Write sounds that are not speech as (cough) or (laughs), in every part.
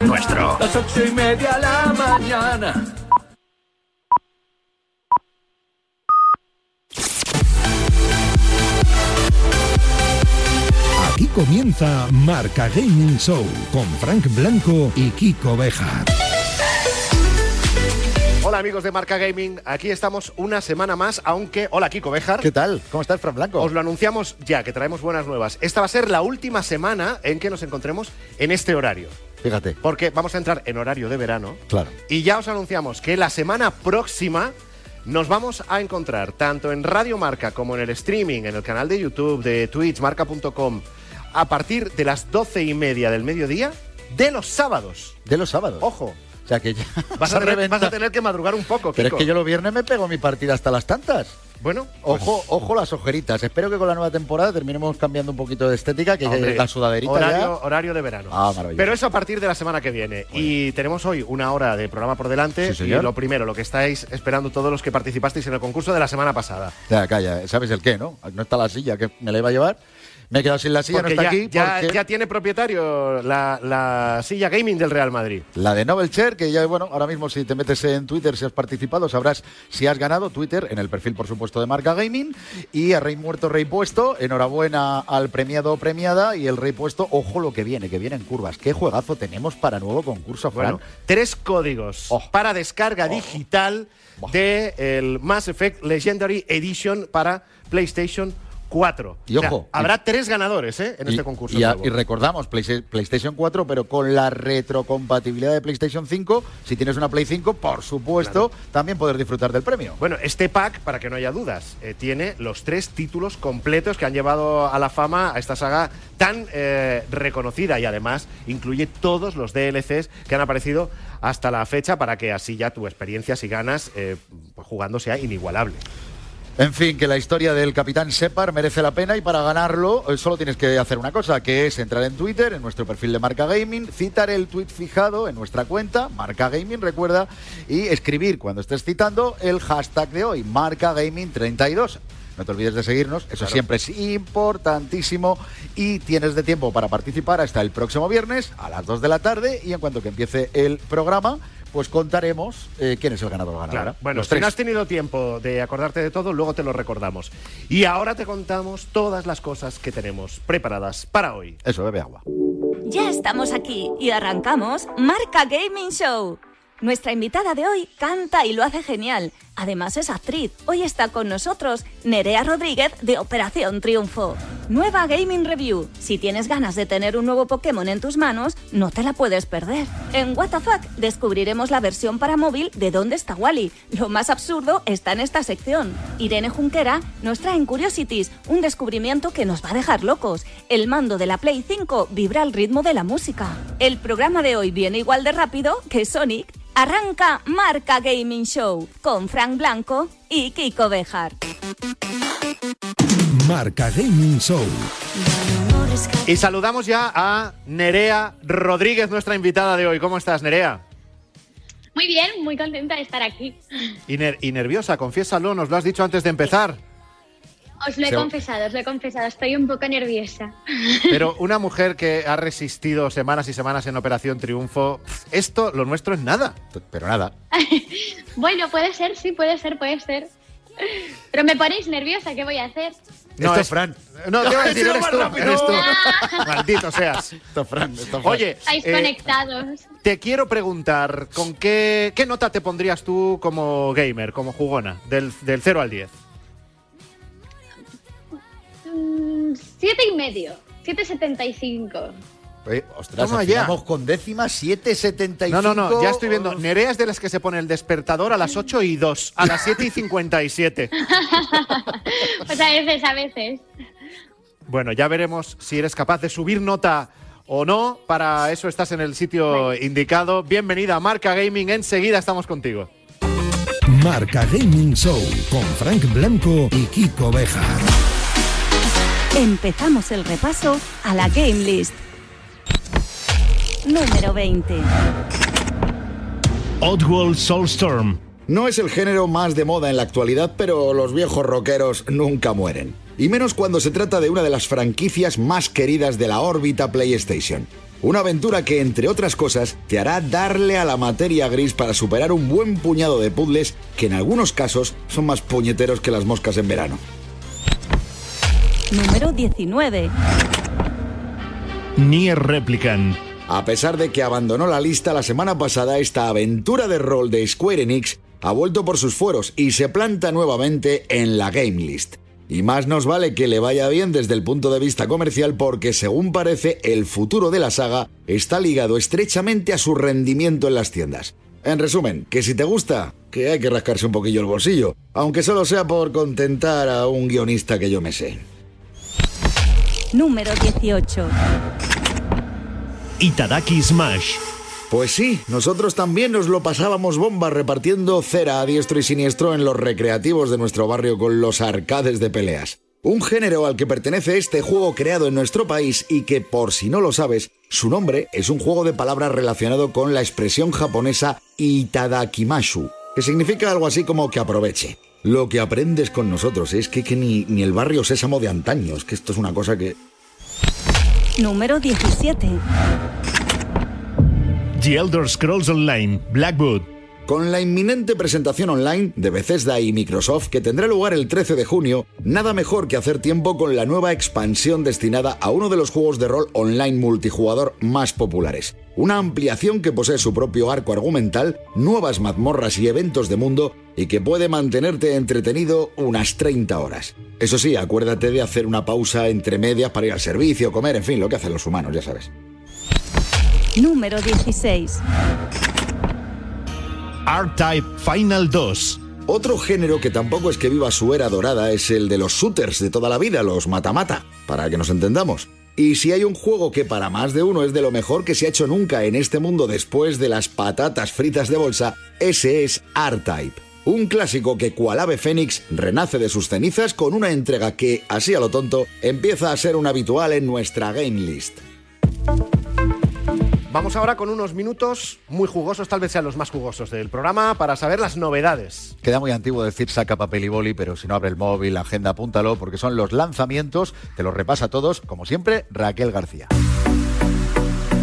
nuestro. Las ocho y media la mañana. Aquí comienza Marca Gaming Show con Frank Blanco y Kiko Bejar. Hola amigos de Marca Gaming, aquí estamos una semana más, aunque... Hola Kiko Bejar. ¿Qué tal? ¿Cómo estás, Fran Blanco? Os lo anunciamos ya, que traemos buenas nuevas. Esta va a ser la última semana en que nos encontremos en este horario. Fíjate. Porque vamos a entrar en horario de verano. Claro. Y ya os anunciamos que la semana próxima nos vamos a encontrar tanto en Radio Marca como en el streaming, en el canal de YouTube, de Twitch, marca.com, a partir de las doce y media del mediodía de los sábados. De los sábados. Ojo. Sea que ya Vas a, (laughs) tener, vas a tener que madrugar un poco, Pero es Kiko. que yo los viernes me pego mi partida hasta las tantas. Bueno, Ojo, ojo las ojeritas. Espero que con la nueva temporada terminemos cambiando un poquito de estética, que Hombre, la sudaderita horario, ya- horario de verano. Ah. Pero eso a partir de la semana que viene. Y tenemos hoy una hora de programa por delante. Sí, y lo primero, lo que estáis esperando todos los que participasteis en el concurso de la semana pasada. Ya, calla, ¿sabes el qué, no? No está la silla que me la iba a llevar. Me he quedado sin la silla, Porque no está ya, aquí. ya- porque ya tiene propietario la, la silla gaming del Real Madrid. La de Nobel Chair, que ya, bueno, ahora mismo si te metes en Twitter, si has participado, sabrás si has ganado Twitter, en el perfil, por supuesto, de Marca Gaming. Y a Rey Muerto, Rey Puesto, enhorabuena al premiado o premiada. Y el Rey Puesto, ojo lo que viene, que vienen curvas. ¿Qué juegazo tenemos para nuevo concurso, Fran? Bueno, tres códigos Oh. para descarga digital de el Mass Effect Legendary Edition para PlayStation 4. Y O sea, ojo, habrá tres ganadores ¿eh? en Y- este concurso. Y, a- nuevo. y recordamos, Play- PlayStation 4, pero con la retrocompatibilidad de PlayStation 5, si tienes una Play 5, por supuesto, también poder disfrutar del premio. Bueno, este pack, para que no haya dudas, eh, tiene los tres títulos completos que han llevado a la fama a esta saga tan eh, reconocida y además incluye todos los DLCs que han aparecido hasta la fecha para que así ya tu experiencia, si ganas, eh, pues jugando sea inigualable. En fin, que la historia del Capitán Separ merece la pena y para ganarlo eh, solo tienes que hacer una cosa, que es entrar en Twitter, en nuestro perfil de Marca Gaming, citar el tweet fijado en nuestra cuenta, Marca Gaming, recuerda, y escribir cuando estés citando el hashtag de hoy, Marca Gaming 32. No te olvides de seguirnos, eso Claro. siempre es importantísimo y tienes de tiempo para participar hasta el próximo viernes a las 2 de la tarde y en cuanto que empiece el programa, pues contaremos eh, quién es el ganador o ganadora. Claro. Bueno, si no has tenido tiempo de acordarte de todo, luego te lo recordamos. Y ahora te contamos todas las cosas que tenemos preparadas para hoy. Eso, bebe agua. Ya estamos aquí y arrancamos Marca Gaming Show. Nuestra invitada de hoy canta y lo hace genial. Además es actriz. Hoy está con nosotros Nerea Rodríguez de Operación Triunfo. Nueva Gaming Review. Si tienes ganas de tener un nuevo Pokémon en tus manos, no te la puedes perder. En WTF descubriremos la versión para móvil de ¿Dónde está Wally? Lo más absurdo está en esta sección. Irene Junquera nos trae en Curiosities un descubrimiento que nos va a dejar locos. El mando de la Play 5 vibra al ritmo de la música. El programa de hoy viene igual de rápido que Sonic. Arranca Marca Gaming Show con Frank Blanco y Kiko Bejar. Marca Gaming Show. Y saludamos ya a Nerea Rodríguez, nuestra invitada de hoy. ¿Cómo estás, Nerea? Muy bien, muy contenta de estar aquí. Y, ner- y nerviosa, confiésalo, nos lo has dicho antes de empezar. Os lo he Se- confesado, os lo he confesado, estoy un poco nerviosa. (laughs) Pero una mujer que ha resistido semanas y semanas en Operación Triunfo, esto, lo nuestro es nada. Pero nada. (laughs) Bueno, puede ser, sí, puede ser, puede ser. Pero me ponéis nerviosa, ¿qué voy a hacer? Esto es Fran. No, te iba a (laughs) decir, eres tú, eres tú. Maldito seas. Esto es Fran, esto es Fran. Oye, Estáis eh, conectados. te quiero preguntar, ¿con qué, qué nota te pondrías tú como gamer, como jugona, del, del 0 al 10? Siete y medio, 7.75. Oye, ostras, Toma ya. afinamos con décimas 7.75. No, no, no, ya estoy viendo. Nerea es de las que se pone el despertador a las 8 y 2, a las 7 y 57. (laughs) Pues a veces, a veces. Bueno, ya veremos si eres capaz de subir nota o no. Para eso estás en el sitio indicado. Bienvenida a Marca Gaming. Enseguida estamos contigo. Marca Gaming Show con Frank Blanco y Kiko Bejar. Empezamos el repaso a la Game List. Número 20. Oddworld Soulstorm. No es el género más de moda en la actualidad, pero los viejos rockeros nunca mueren. Y menos cuando se trata de una de las franquicias más queridas de la órbita PlayStation. Una aventura que, entre otras cosas, te hará darle a la materia gris para superar un buen puñado de puzzles que en algunos casos son más puñeteros que las moscas en verano. Número 19. Nier Replicant. A pesar de que abandonó la lista la semana pasada, esta aventura de rol de Square Enix ha vuelto por sus fueros y se planta nuevamente en la Game List. Y más nos vale que le vaya bien desde el punto de vista comercial porque según parece el futuro de la saga está ligado estrechamente a su rendimiento en las tiendas. En resumen, que si te gusta, que hay que rascarse un poquillo el bolsillo, aunque solo sea por contentar a un guionista que yo me sé. Número 18. Itadaki Smash. Pues sí, nosotros también nos lo pasábamos bomba repartiendo cera a diestro y siniestro en los recreativos de nuestro barrio con los arcades de peleas. Un género al que pertenece este juego creado en nuestro país y que, por si no lo sabes, su nombre es un juego de palabras relacionado con la expresión japonesa Itadakimashu, que significa algo así como que aproveche. Lo que aprendes con nosotros es que, que ni, ni el barrio sésamo de antaño, es que esto es una cosa que... Número 17. The Elder Scrolls Online. Blackwood. Con la inminente presentación online de Bethesda y Microsoft que tendrá lugar el 13 de junio, nada mejor que hacer tiempo con la nueva expansión destinada a uno de los juegos de rol online multijugador más populares. Una ampliación que posee su propio arco argumental, nuevas mazmorras y eventos de mundo y que puede mantenerte entretenido unas 30 horas. Eso sí, acuérdate de hacer una pausa entre medias para ir al servicio, comer, en fin, lo que hacen los humanos, ya sabes. Número 16. R-Type Final 2. Otro género que tampoco es que viva su era dorada es el de los shooters de toda la vida, los mata-mata, para que nos entendamos. Y si hay un juego que para más de uno es de lo mejor que se ha hecho nunca en este mundo después de las patatas fritas de bolsa, ese es R-Type. Un clásico que cual ave fénix renace de sus cenizas con una entrega que, así a lo tonto, empieza a ser un habitual en nuestra game list. Vamos ahora con unos minutos muy jugosos, tal vez sean los más jugosos del programa, para saber las novedades. Queda muy antiguo decir saca papel y boli, pero si no abre el móvil, la agenda, apúntalo, porque son los lanzamientos, te los repasa todos, como siempre, Raquel García.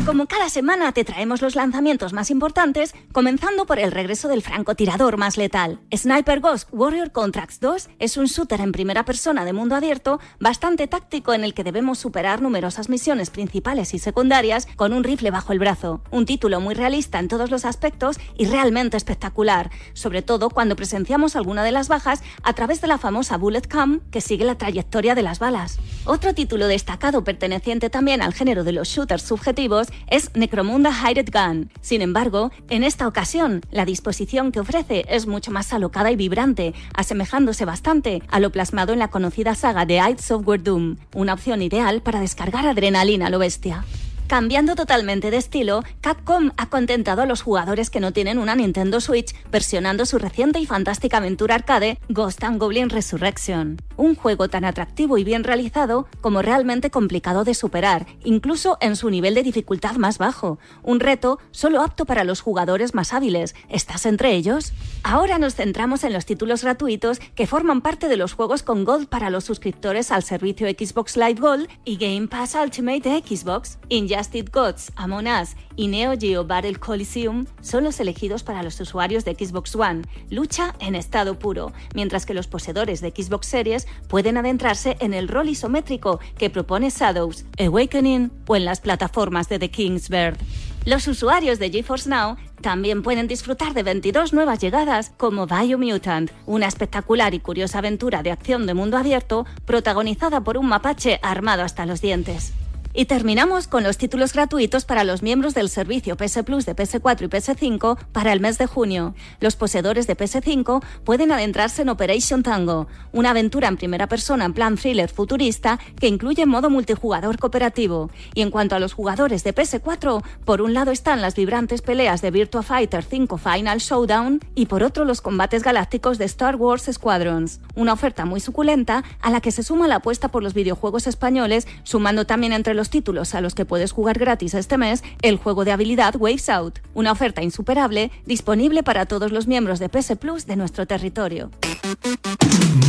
Como cada semana te traemos los lanzamientos más importantes, comenzando por el regreso del francotirador más letal. Sniper Ghost Warrior Contracts 2 es un shooter en primera persona de mundo abierto bastante táctico en el que debemos superar numerosas misiones principales y secundarias con un rifle bajo el brazo. Un título muy realista en todos los aspectos y realmente espectacular, sobre todo cuando presenciamos alguna de las bajas a través de la famosa Bullet Cam que sigue la trayectoria de las balas. Otro título destacado perteneciente también al género de los shooters subjetivos es Necromunda Hired Gun. Sin embargo, en esta ocasión, la disposición que ofrece es mucho más alocada y vibrante, asemejándose bastante a lo plasmado en la conocida saga de id Software Doom, una opción ideal para descargar adrenalina a lo bestia. Cambiando totalmente de estilo, Capcom ha contentado a los jugadores que no tienen una Nintendo Switch versionando su reciente y fantástica aventura arcade Ghost and Goblin Resurrection. Un juego tan atractivo y bien realizado como realmente complicado de superar, incluso en su nivel de dificultad más bajo. Un reto solo apto para los jugadores más hábiles. ¿Estás entre ellos? Ahora nos centramos en los títulos gratuitos que forman parte de los juegos con Gold para los suscriptores al servicio Xbox Live Gold y Game Pass Ultimate de Xbox. Injustice Gods, Among Us y Neo Geo Battle Coliseum son los elegidos para los usuarios de Xbox One, lucha en estado puro, mientras que los poseedores de Xbox Series pueden adentrarse en el rol isométrico que propone Shadows, Awakening o en las plataformas de The King's Bird. Los usuarios de GeForce Now también pueden disfrutar de 22 nuevas llegadas como Biomutant, una espectacular y curiosa aventura de acción de mundo abierto protagonizada por un mapache armado hasta los dientes. Y terminamos con los títulos gratuitos para los miembros del servicio PS Plus de PS4 y PS5 para el mes de junio. Los poseedores de PS5 pueden adentrarse en Operation Tango, una aventura en primera persona en plan thriller futurista que incluye modo multijugador cooperativo. Y en cuanto a los jugadores de PS4, por un lado están las vibrantes peleas de Virtua Fighter 5 Final Showdown y por otro los combates galácticos de Star Wars Squadrons. Una oferta muy suculenta a la que se suma la apuesta por los videojuegos españoles, sumando también entre los títulos a los que puedes jugar gratis este mes el juego de habilidad Waves Out, una oferta insuperable disponible para todos los miembros de PS Plus de nuestro territorio.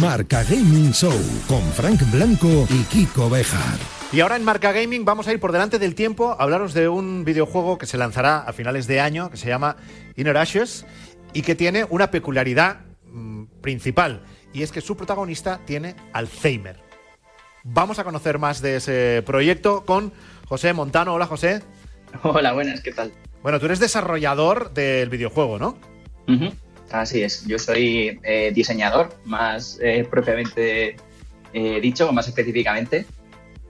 Marca Gaming Show con Frank Blanco y Kiko Bejar. Y ahora en Marca Gaming vamos a ir por delante del tiempo a hablaros de un videojuego que se lanzará a finales de año que se llama Inner Ashes y que tiene una peculiaridad mm, principal y es que su protagonista tiene Alzheimer. Vamos a conocer más de ese proyecto con José Montano. Hola José. Hola, buenas, ¿qué tal? Bueno, tú eres desarrollador del videojuego, ¿no? Así es, yo soy eh, diseñador, más eh, propiamente eh, dicho, más específicamente.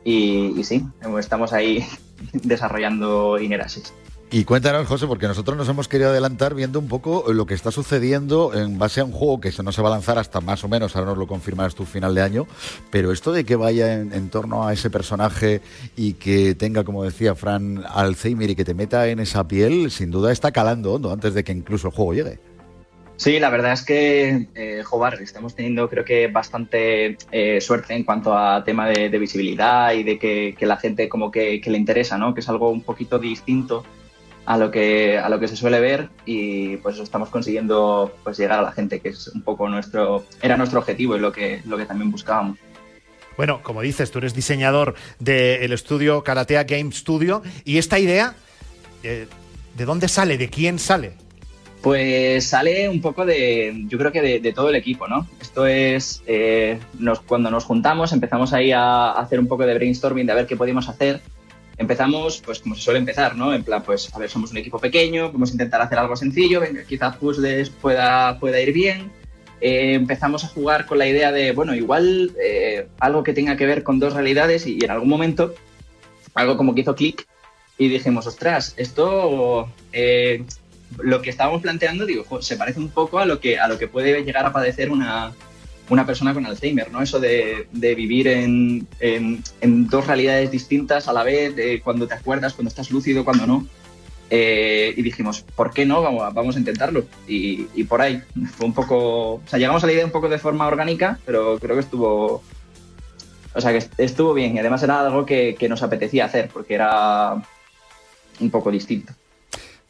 Y, y sí, estamos ahí (laughs) desarrollando Inerasis. Y cuéntanos, José, porque nosotros nos hemos querido adelantar viendo un poco lo que está sucediendo en base a un juego que no se va a lanzar hasta más o menos, ahora nos lo confirmarás tú final de año, pero esto de que vaya en, en torno a ese personaje y que tenga, como decía Fran, Alzheimer y que te meta en esa piel, sin duda está calando hondo antes de que incluso el juego llegue. Sí, la verdad es que, eh, Jobar, estamos teniendo creo que bastante eh, suerte en cuanto a tema de, visibilidad y de que, que la gente como que, que le interesa, ¿no? Que es algo un poquito distinto a lo que a lo que se suele ver y pues estamos consiguiendo pues llegar a la gente que es un poco nuestro era nuestro objetivo y lo que lo que también buscábamos Bueno, como dices, tú eres diseñador del estudio Karatea Game Studio y esta idea, eh, ¿de dónde sale? ¿De quién sale? Pues sale un poco de, yo creo que de, de todo el equipo, ¿no? Esto es, eh, nos, cuando nos juntamos empezamos ahí a, a hacer un poco de brainstorming de a ver qué podíamos hacer. Empezamos, pues como se suele empezar, ¿no? En plan, pues a ver, somos un equipo pequeño, vamos a intentar hacer algo sencillo, quizás puzzles pueda, pueda ir bien. Eh, empezamos a jugar con la idea de, bueno, igual eh, algo que tenga que ver con dos realidades y, y en algún momento algo como que hizo clic y dijimos, ostras, esto eh, lo que estábamos planteando, digo, se parece un poco a lo que, a lo que puede llegar a padecer una, una persona con Alzheimer, ¿no? Eso de, de vivir en, en, dos realidades distintas a la vez, de cuando te acuerdas, cuando estás lúcido, cuando no. Eh, y dijimos, ¿por qué no? Vamos, vamos a intentarlo. Y, y, por ahí, (laughs) fue un poco... O sea, llegamos a la idea un poco de forma orgánica, pero creo que estuvo... O sea, que estuvo bien. Y además era algo que, que nos apetecía hacer, porque era un poco distinto.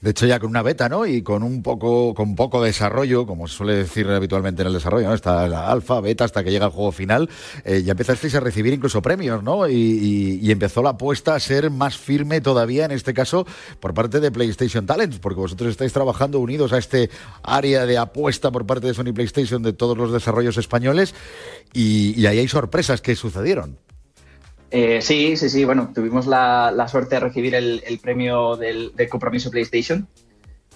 De hecho, ya con una beta, ¿no? Y con un poco, con poco desarrollo, como se suele decir habitualmente en el desarrollo, ¿no? Está la alfa, beta, hasta que llega el juego final, eh, ya empezasteis a recibir incluso premios, ¿no? Y, empezó la apuesta a ser más firme todavía, en este caso, por parte de PlayStation Talents, porque vosotros estáis trabajando unidos a este área de apuesta por parte de Sony PlayStation de todos los desarrollos españoles, y, y ahí hay sorpresas que sucedieron. Eh, sí, sí, sí. Bueno, tuvimos la, suerte de recibir el, premio del, compromiso PlayStation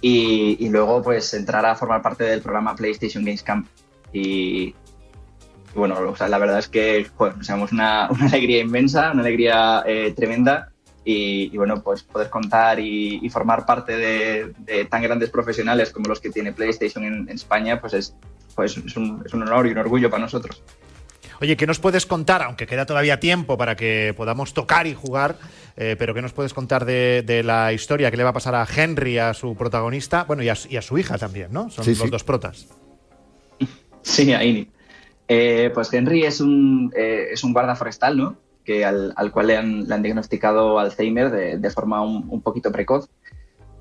y, luego pues entrar a formar parte del programa PlayStation Games Camp. Y, bueno, o sea, la verdad es que bueno, o (laughs) una, alegría inmensa, una alegría eh, tremenda. Y, bueno, pues poder contar y, formar parte de, tan grandes profesionales como los que tiene PlayStation en, España, pues es, pues es un, es un honor y un orgullo para nosotros. Oye, ¿qué nos puedes contar, aunque queda todavía tiempo para que podamos tocar y jugar, eh, pero qué nos puedes contar de, de, la historia que le va a pasar a Henry, a su protagonista, bueno, y a, y a su hija también, ¿no? Son sí, los sí. dos protas. Sí, ahí. Eh, pues Henry es un, eh, es un guarda forestal, ¿no? Que al, al cual le han, le han, diagnosticado Alzheimer de, de forma un, un, poquito precoz.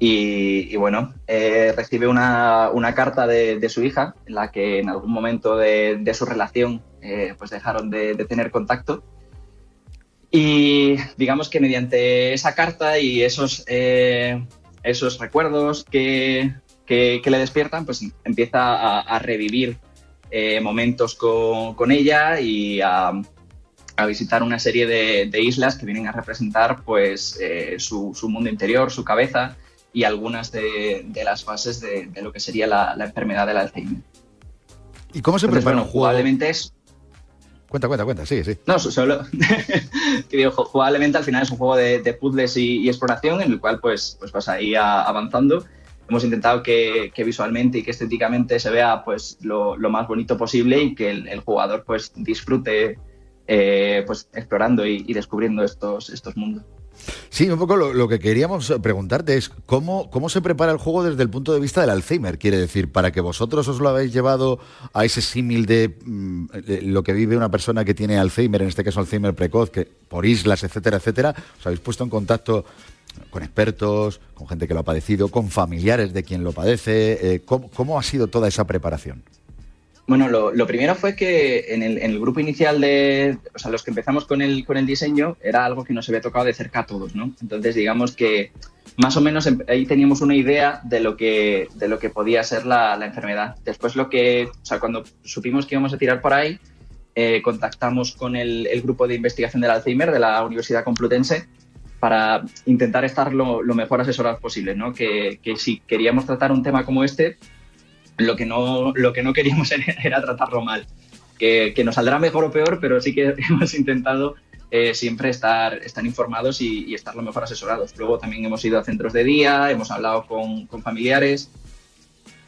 Y, bueno, eh, recibe una, una carta de, de, su hija en la que en algún momento de, de su relación eh, pues dejaron de, tener contacto. Y digamos que mediante esa carta y esos, eh, esos recuerdos que, que, le despiertan, pues empieza a, revivir eh, momentos con, con, ella y a, a, visitar una serie de, islas que vienen a representar pues, su, su mundo interior, su cabeza y algunas de, de las fases de, de, lo que sería la, la, enfermedad del Alzheimer. ¿Y cómo se Entonces, prepara bueno, un juego? Jugablemente es... Cuenta, cuenta, cuenta, sí, sí. No, solo (laughs) que digo, jugablemente al final es un juego de, de puzzles y, y, exploración en el cual pues, pues vas ahí a, avanzando. Hemos intentado que, que, visualmente y que estéticamente se vea pues lo, lo más bonito posible y que el, el jugador pues disfrute eh, pues explorando y, y descubriendo estos, estos mundos. Sí, un poco lo, que queríamos preguntarte es cómo, cómo se prepara el juego desde el punto de vista del Alzheimer. Quiere decir, para que vosotros os lo habéis llevado a ese símil de, mm, de, lo que vive una persona que tiene Alzheimer, en este caso Alzheimer precoz, que por islas, etcétera, etcétera, os habéis puesto en contacto con expertos, con gente que lo ha padecido, con familiares de quien lo padece. Eh, ¿cómo, ¿cómo, ha sido toda esa preparación? Bueno, lo, primero fue que en el, grupo inicial de, o sea, los que empezamos con el, con el diseño, era algo que nos había tocado de cerca a todos, ¿no? Entonces, digamos que más o menos ahí teníamos una idea de lo que, de lo que podía ser la, la enfermedad. Después lo que, o sea, cuando supimos que íbamos a tirar por ahí, eh, contactamos con el, el grupo de investigación del Alzheimer de la Universidad Complutense para intentar estar lo, lo mejor asesorados posible, ¿no? Que, que si queríamos tratar un tema como este, lo que no, lo que no queríamos (laughs) era, tratarlo mal. Que, que nos saldrá mejor o peor, pero sí que (laughs) hemos intentado eh, siempre estar, estar informados y, y estar lo mejor asesorados. Luego también hemos ido a centros de día, hemos hablado con, con familiares.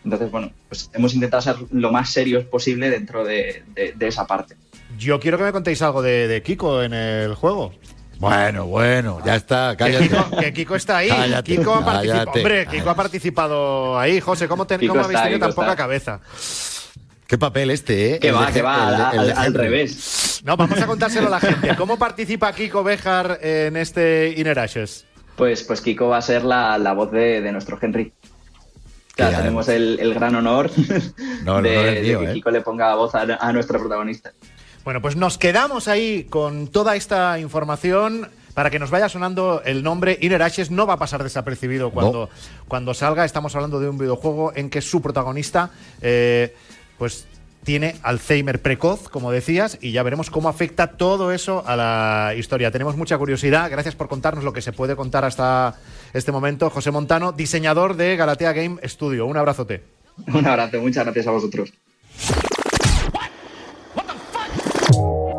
Entonces, bueno, pues hemos intentado ser lo más serios posible dentro de, de- de esa parte. Yo quiero que me contéis algo de, de Kiko en el juego. Bueno, bueno, ya está, cállate. Kiko, que Kiko está ahí. Cállate, Kiko ha participado. cállate. Hombre, Kiko ha participado ahí. José, ¿cómo, te, cómo habéis tenido tan poca está. cabeza? Qué papel este, ¿eh? Que va, que va, el al, el revés. No, vamos a contárselo a la gente. ¿Cómo participa Kiko Bejar en este Inner Ashes? Pues, pues Kiko va a ser la, la voz de, de nuestro Henry. Tenemos el, el gran honor No, de, que ¿eh? Kiko le ponga voz a, a nuestro protagonista. Bueno, pues nos quedamos ahí con toda esta información para que nos vaya sonando el nombre. Inner Ashes no va a pasar desapercibido cuando, cuando salga. Estamos hablando de un videojuego en que su protagonista, eh, pues tiene Alzheimer precoz, como decías, y ya veremos cómo afecta todo eso a la historia. Tenemos mucha curiosidad. Gracias por contarnos lo que se puede contar hasta este momento. José Montano, diseñador de Galatea Game Studio. Un abrazote. Un abrazo, muchas gracias a vosotros.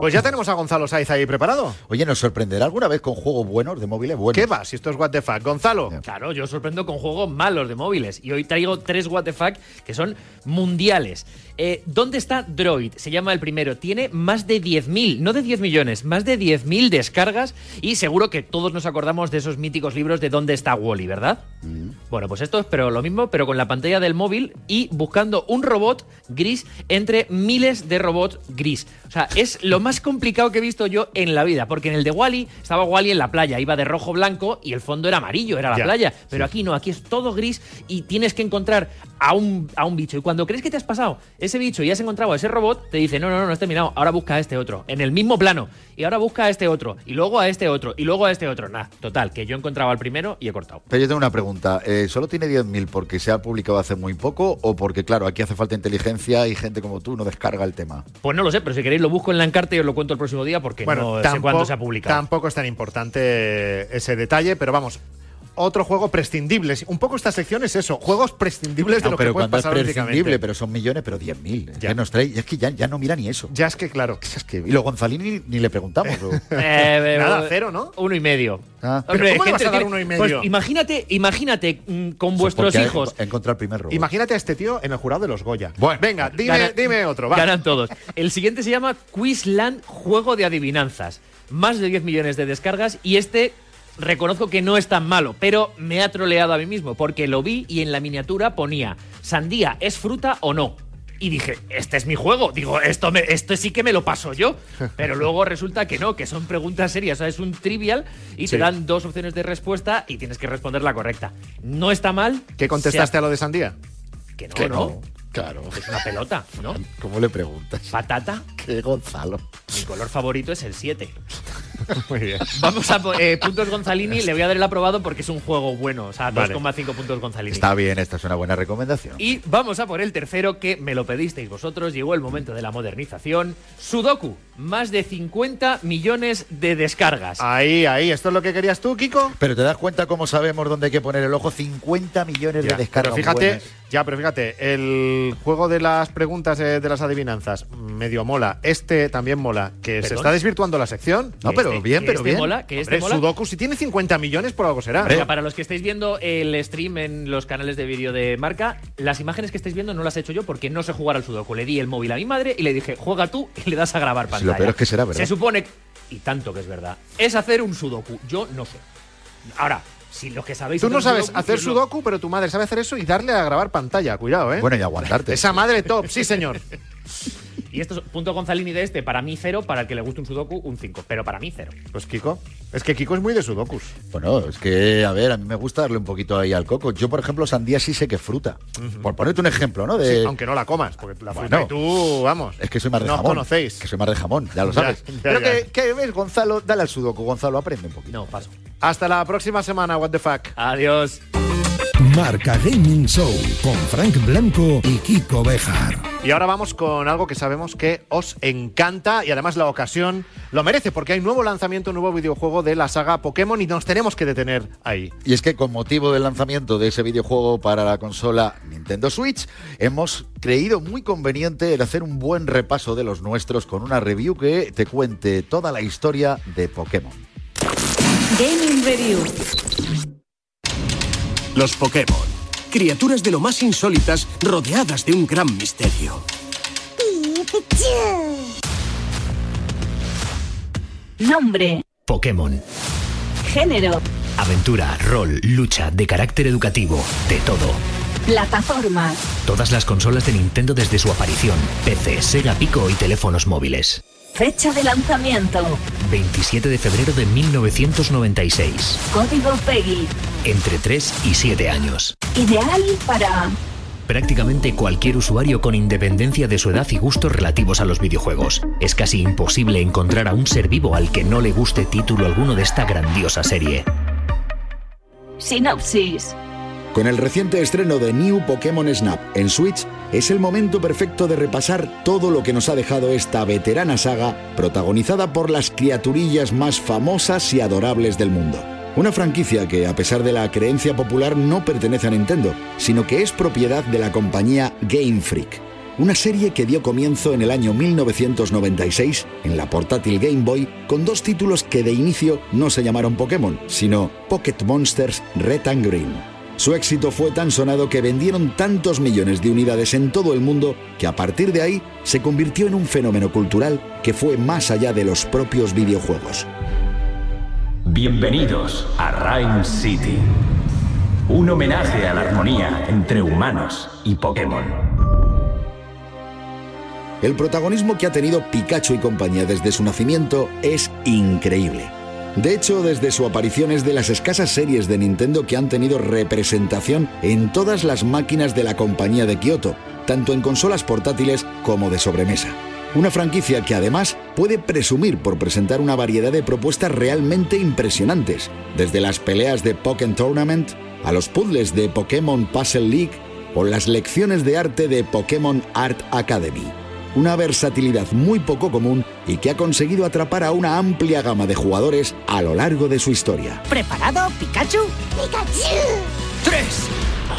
Pues ya tenemos a Gonzalo Saiz ahí preparado. Oye, ¿nos sorprenderá alguna vez con juegos buenos de móviles buenos? ¿Qué va? Si esto es What the Fuck. Gonzalo. Claro, yo sorprendo con juegos malos de móviles. Y hoy traigo tres WTF que son mundiales. Eh, ¿Dónde está Droid? Se llama el primero. Tiene más de 10.000, no de 10 millones, más de 10.000 descargas. Y seguro que todos nos acordamos de esos míticos libros de ¿Dónde está Wally, verdad? Bueno, pues esto es pero lo mismo, pero con la pantalla del móvil y buscando un robot gris entre miles de robots gris. O sea, es lo más complicado que he visto yo en la vida, porque en el de Wally estaba Wally en la playa, iba de rojo blanco y el fondo era amarillo, era la Ya, playa. Pero aquí no, aquí es todo gris y tienes que encontrar a un, a un bicho. Y cuando crees que te has pasado ese bicho y has encontrado a ese robot, te dice, no, no, no, no has terminado, ahora busca a este otro, en el mismo plano. Y ahora busca a este otro, y luego a este otro, y luego a este otro. Nada, total, que yo encontraba al primero y he cortado. Pero yo tengo una pregunta. Eh, ¿Solo tiene 10.000 porque se ha publicado hace muy poco o porque, claro, aquí hace falta inteligencia y gente como tú no descarga el tema? Pues no lo sé, pero si queréis lo busco en la encarte y os lo cuento el próximo día porque no sé cuándo se ha publicado. Tampoco es tan importante ese detalle, pero vamos. Otro juego prescindible. Un poco esta sección es eso, juegos prescindibles de No, lo que pero puede cuando es pasar prescindible, pero son millones, pero 10.000. Ya. Ya. nos trae, y es que ya, ya no mira ni eso. Ya es que claro. Es que, y los Gonzalini ni le preguntamos. o- (laughs) Eh, Nada, eh, cero, ¿no? Uno y medio. Ah. Pero ¿cómo le vas a dar que- uno y pues medio? imagínate, imagínate mm, con Eso vuestros hijos. el primer robot. Imagínate a este tío en el jurado de los Goya. Bueno. Venga, dime, Gana- dime otro. Va. Ganan todos. El siguiente se llama Quizland Juego de Adivinanzas. Más de 10 millones de descargas y este reconozco que no es tan malo, pero me ha troleado a mí mismo porque lo vi y en la miniatura ponía ¿Sandía es fruta o no? Y dije, este es mi juego. Digo, esto, me, esto sí que me lo paso yo. (laughs) Pero luego resulta que no, que son preguntas serias. O sea, es un trivial y Sí. te dan dos opciones de respuesta y tienes que responder la correcta. No está mal. ¿Qué contestaste a lo de Sandía? Que no, Que no. no. Claro. Es una pelota, ¿no? (laughs) ¿Cómo le preguntas? Patata. (laughs) ¿Qué Gonzalo? Mi color favorito es el 7. (laughs) Muy bien. Vamos a eh, puntos Gonzalini, le voy a dar el aprobado porque es un juego bueno, o sea, Vale. 2,5 puntos Gonzalini. Está bien, esta es una buena recomendación. Y vamos a por el tercero que me lo pedisteis vosotros, llegó el momento de la modernización. Sudoku, más de 50 millones de descargas. Ahí, ahí. ¿Esto es lo que querías tú, Kiko? Pero te das cuenta cómo sabemos dónde hay que poner el ojo. 50 millones Ya, de descargas. pero fíjate, buenas. Ya, pero fíjate, el juego de las preguntas eh, de las adivinanzas medio mola. Este también mola. Que se está desvirtuando la sección. No, pero este- bien, que pero este bien. mola, que este Hombre, mola. Sudoku, si tiene 50 millones, por algo será. Para los que estáis viendo el stream en los canales de vídeo de marca, las imágenes que estáis viendo no las he hecho yo porque no sé jugar al Sudoku. Le di el móvil a mi madre y le dije, juega tú y le das a grabar Si pantalla. lo peor es que será verdad. Se supone, y tanto que es verdad, es hacer un Sudoku. Yo no sé. Ahora, si los que sabéis Tú no sabes hacer decirlo. sudoku, pero tu madre sabe hacer eso y darle a grabar pantalla. Cuidado, ¿eh? Bueno, y aguantarte. Esa madre top, sí, señor. Y esto es punto Gonzalini de este, para mí cero, para el que le guste un sudoku, un 5. Pero para mí cero. Pues Kiko. Es que Kiko es muy de sudokus. Bueno, es que, a ver, a mí me gusta darle un poquito ahí al coco. Yo, por ejemplo, sandía sí sé que es fruta. Por ponerte un ejemplo, ¿no? De... Sí, aunque no la comas, porque la fruta Bueno. y tú, vamos. Es que soy más de no jamón. conocéis. Que soy más de jamón, ya lo Ya, sabes. ya, Pero ya. que, que ves, Gonzalo, dale al sudoku, Gonzalo, aprende un poquito. No, paso. Hasta la próxima semana, what the fuck. Adiós. Marca Gaming Show con Frank Blanco y Kiko Bejar. Y ahora vamos con algo que sabemos que os encanta y además la ocasión lo merece porque hay nuevo lanzamiento, un nuevo videojuego de la saga Pokémon y nos tenemos que detener ahí. Y es que con motivo del lanzamiento de ese videojuego para la consola Nintendo Switch, hemos creído muy conveniente el hacer un buen repaso de los nuestros con una review que te cuente toda la historia de Pokémon. Gaming Review. Los Pokémon. Criaturas de lo más insólitas rodeadas de un gran misterio. Nombre. Pokémon. Género. Aventura, rol, lucha, de carácter educativo, de todo. Plataforma. Todas las consolas de Nintendo desde su aparición. PC, Sega Pico y teléfonos móviles. Fecha de lanzamiento. 27 de febrero de 1996. Código PEGI. Entre 3 y 7 años. Ideal para Prácticamente cualquier usuario con independencia de su edad y gustos relativos a los videojuegos. Es casi imposible encontrar a un ser vivo al que no le guste título alguno de esta grandiosa serie. Sinopsis. Con el reciente estreno de New Pokémon Snap en Switch, es el momento perfecto de repasar todo lo que nos ha dejado esta veterana saga, protagonizada por las criaturillas más famosas y adorables del mundo. Una franquicia que, a pesar de la creencia popular, no pertenece a Nintendo, sino que es propiedad de la compañía Game Freak. Una serie que dio comienzo en el año 1996 en la portátil Game Boy con dos títulos que de inicio no se llamaron Pokémon, sino Pocket Monsters Red and Green. Su éxito fue tan sonado que vendieron tantos millones de unidades en todo el mundo que a partir de ahí se convirtió en un fenómeno cultural que fue más allá de los propios videojuegos. Bienvenidos a Rhyme City. Un homenaje a la armonía entre humanos y Pokémon. El protagonismo que ha tenido Pikachu y compañía desde su nacimiento es increíble. De hecho, desde su aparición es de las escasas series de Nintendo que han tenido representación en todas las máquinas de la compañía de Kyoto, tanto en consolas portátiles como de sobremesa. Una franquicia que además puede presumir por presentar una variedad de propuestas realmente impresionantes, desde las peleas de Pokémon Tournament a los puzzles de Pokémon Puzzle League o las lecciones de arte de Pokémon Art Academy una versatilidad muy poco común y que ha conseguido atrapar a una amplia gama de jugadores a lo largo de su historia. ¿Preparado, Pikachu? ¡Pikachu! ¡Tres,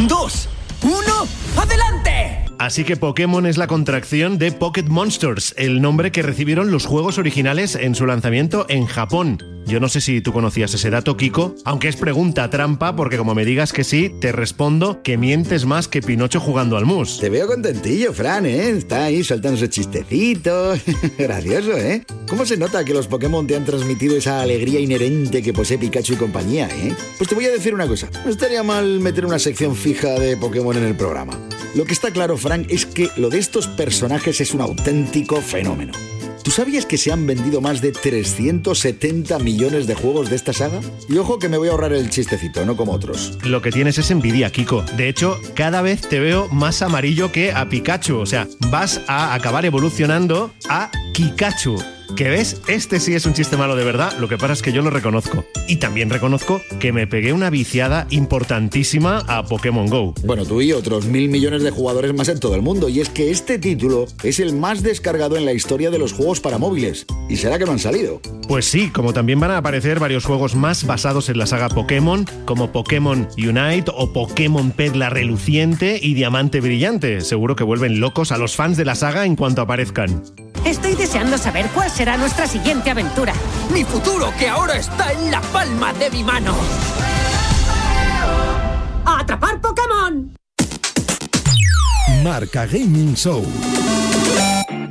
dos, uno, adelante! Así que Pokémon es la contracción de Pocket Monsters, el nombre que recibieron los juegos originales en su lanzamiento en Japón. Yo no sé si tú conocías ese dato, Kiko, aunque es pregunta trampa, porque como me digas que sí, te respondo que mientes más que Pinocho jugando al mus. Te veo contentillo, Fran, ¿eh? Está ahí soltándose chistecitos. (laughs) Gracioso, ¿eh? ¿Cómo se nota que los Pokémon te han transmitido esa alegría inherente que posee Pikachu y compañía, eh? Pues te voy a decir una cosa. No estaría mal meter una sección fija de Pokémon en el programa. Lo que está claro, Frank, es que lo de estos personajes es un auténtico fenómeno. ¿Tú sabías que se han vendido más de 370 millones de juegos de esta saga? Y ojo que me voy a ahorrar el chistecito, no como otros. Lo que tienes es envidia, Kiko. De hecho, cada vez te veo más amarillo que a Pikachu. O sea, vas a acabar evolucionando a Kikachu. Que ves, este sí es un chiste malo de verdad, lo que pasa es que yo lo reconozco. Y también reconozco que me pegué una viciada importantísima a Pokémon Go. Bueno, tú y otros mil millones de jugadores más en todo el mundo. Y es que este título es el más descargado en la historia de los juegos para móviles. ¿Y será que no han salido? Pues sí, como también van a aparecer varios juegos más basados en la saga Pokémon, como Pokémon Unite o Pokémon Perla Reluciente y Diamante Brillante. Seguro que vuelven locos a los fans de la saga en cuanto aparezcan. Estoy deseando saber cuál será nuestra siguiente aventura. Mi futuro que ahora está en la palma de mi mano. ¡A atrapar Pokémon! Marca Gaming Show.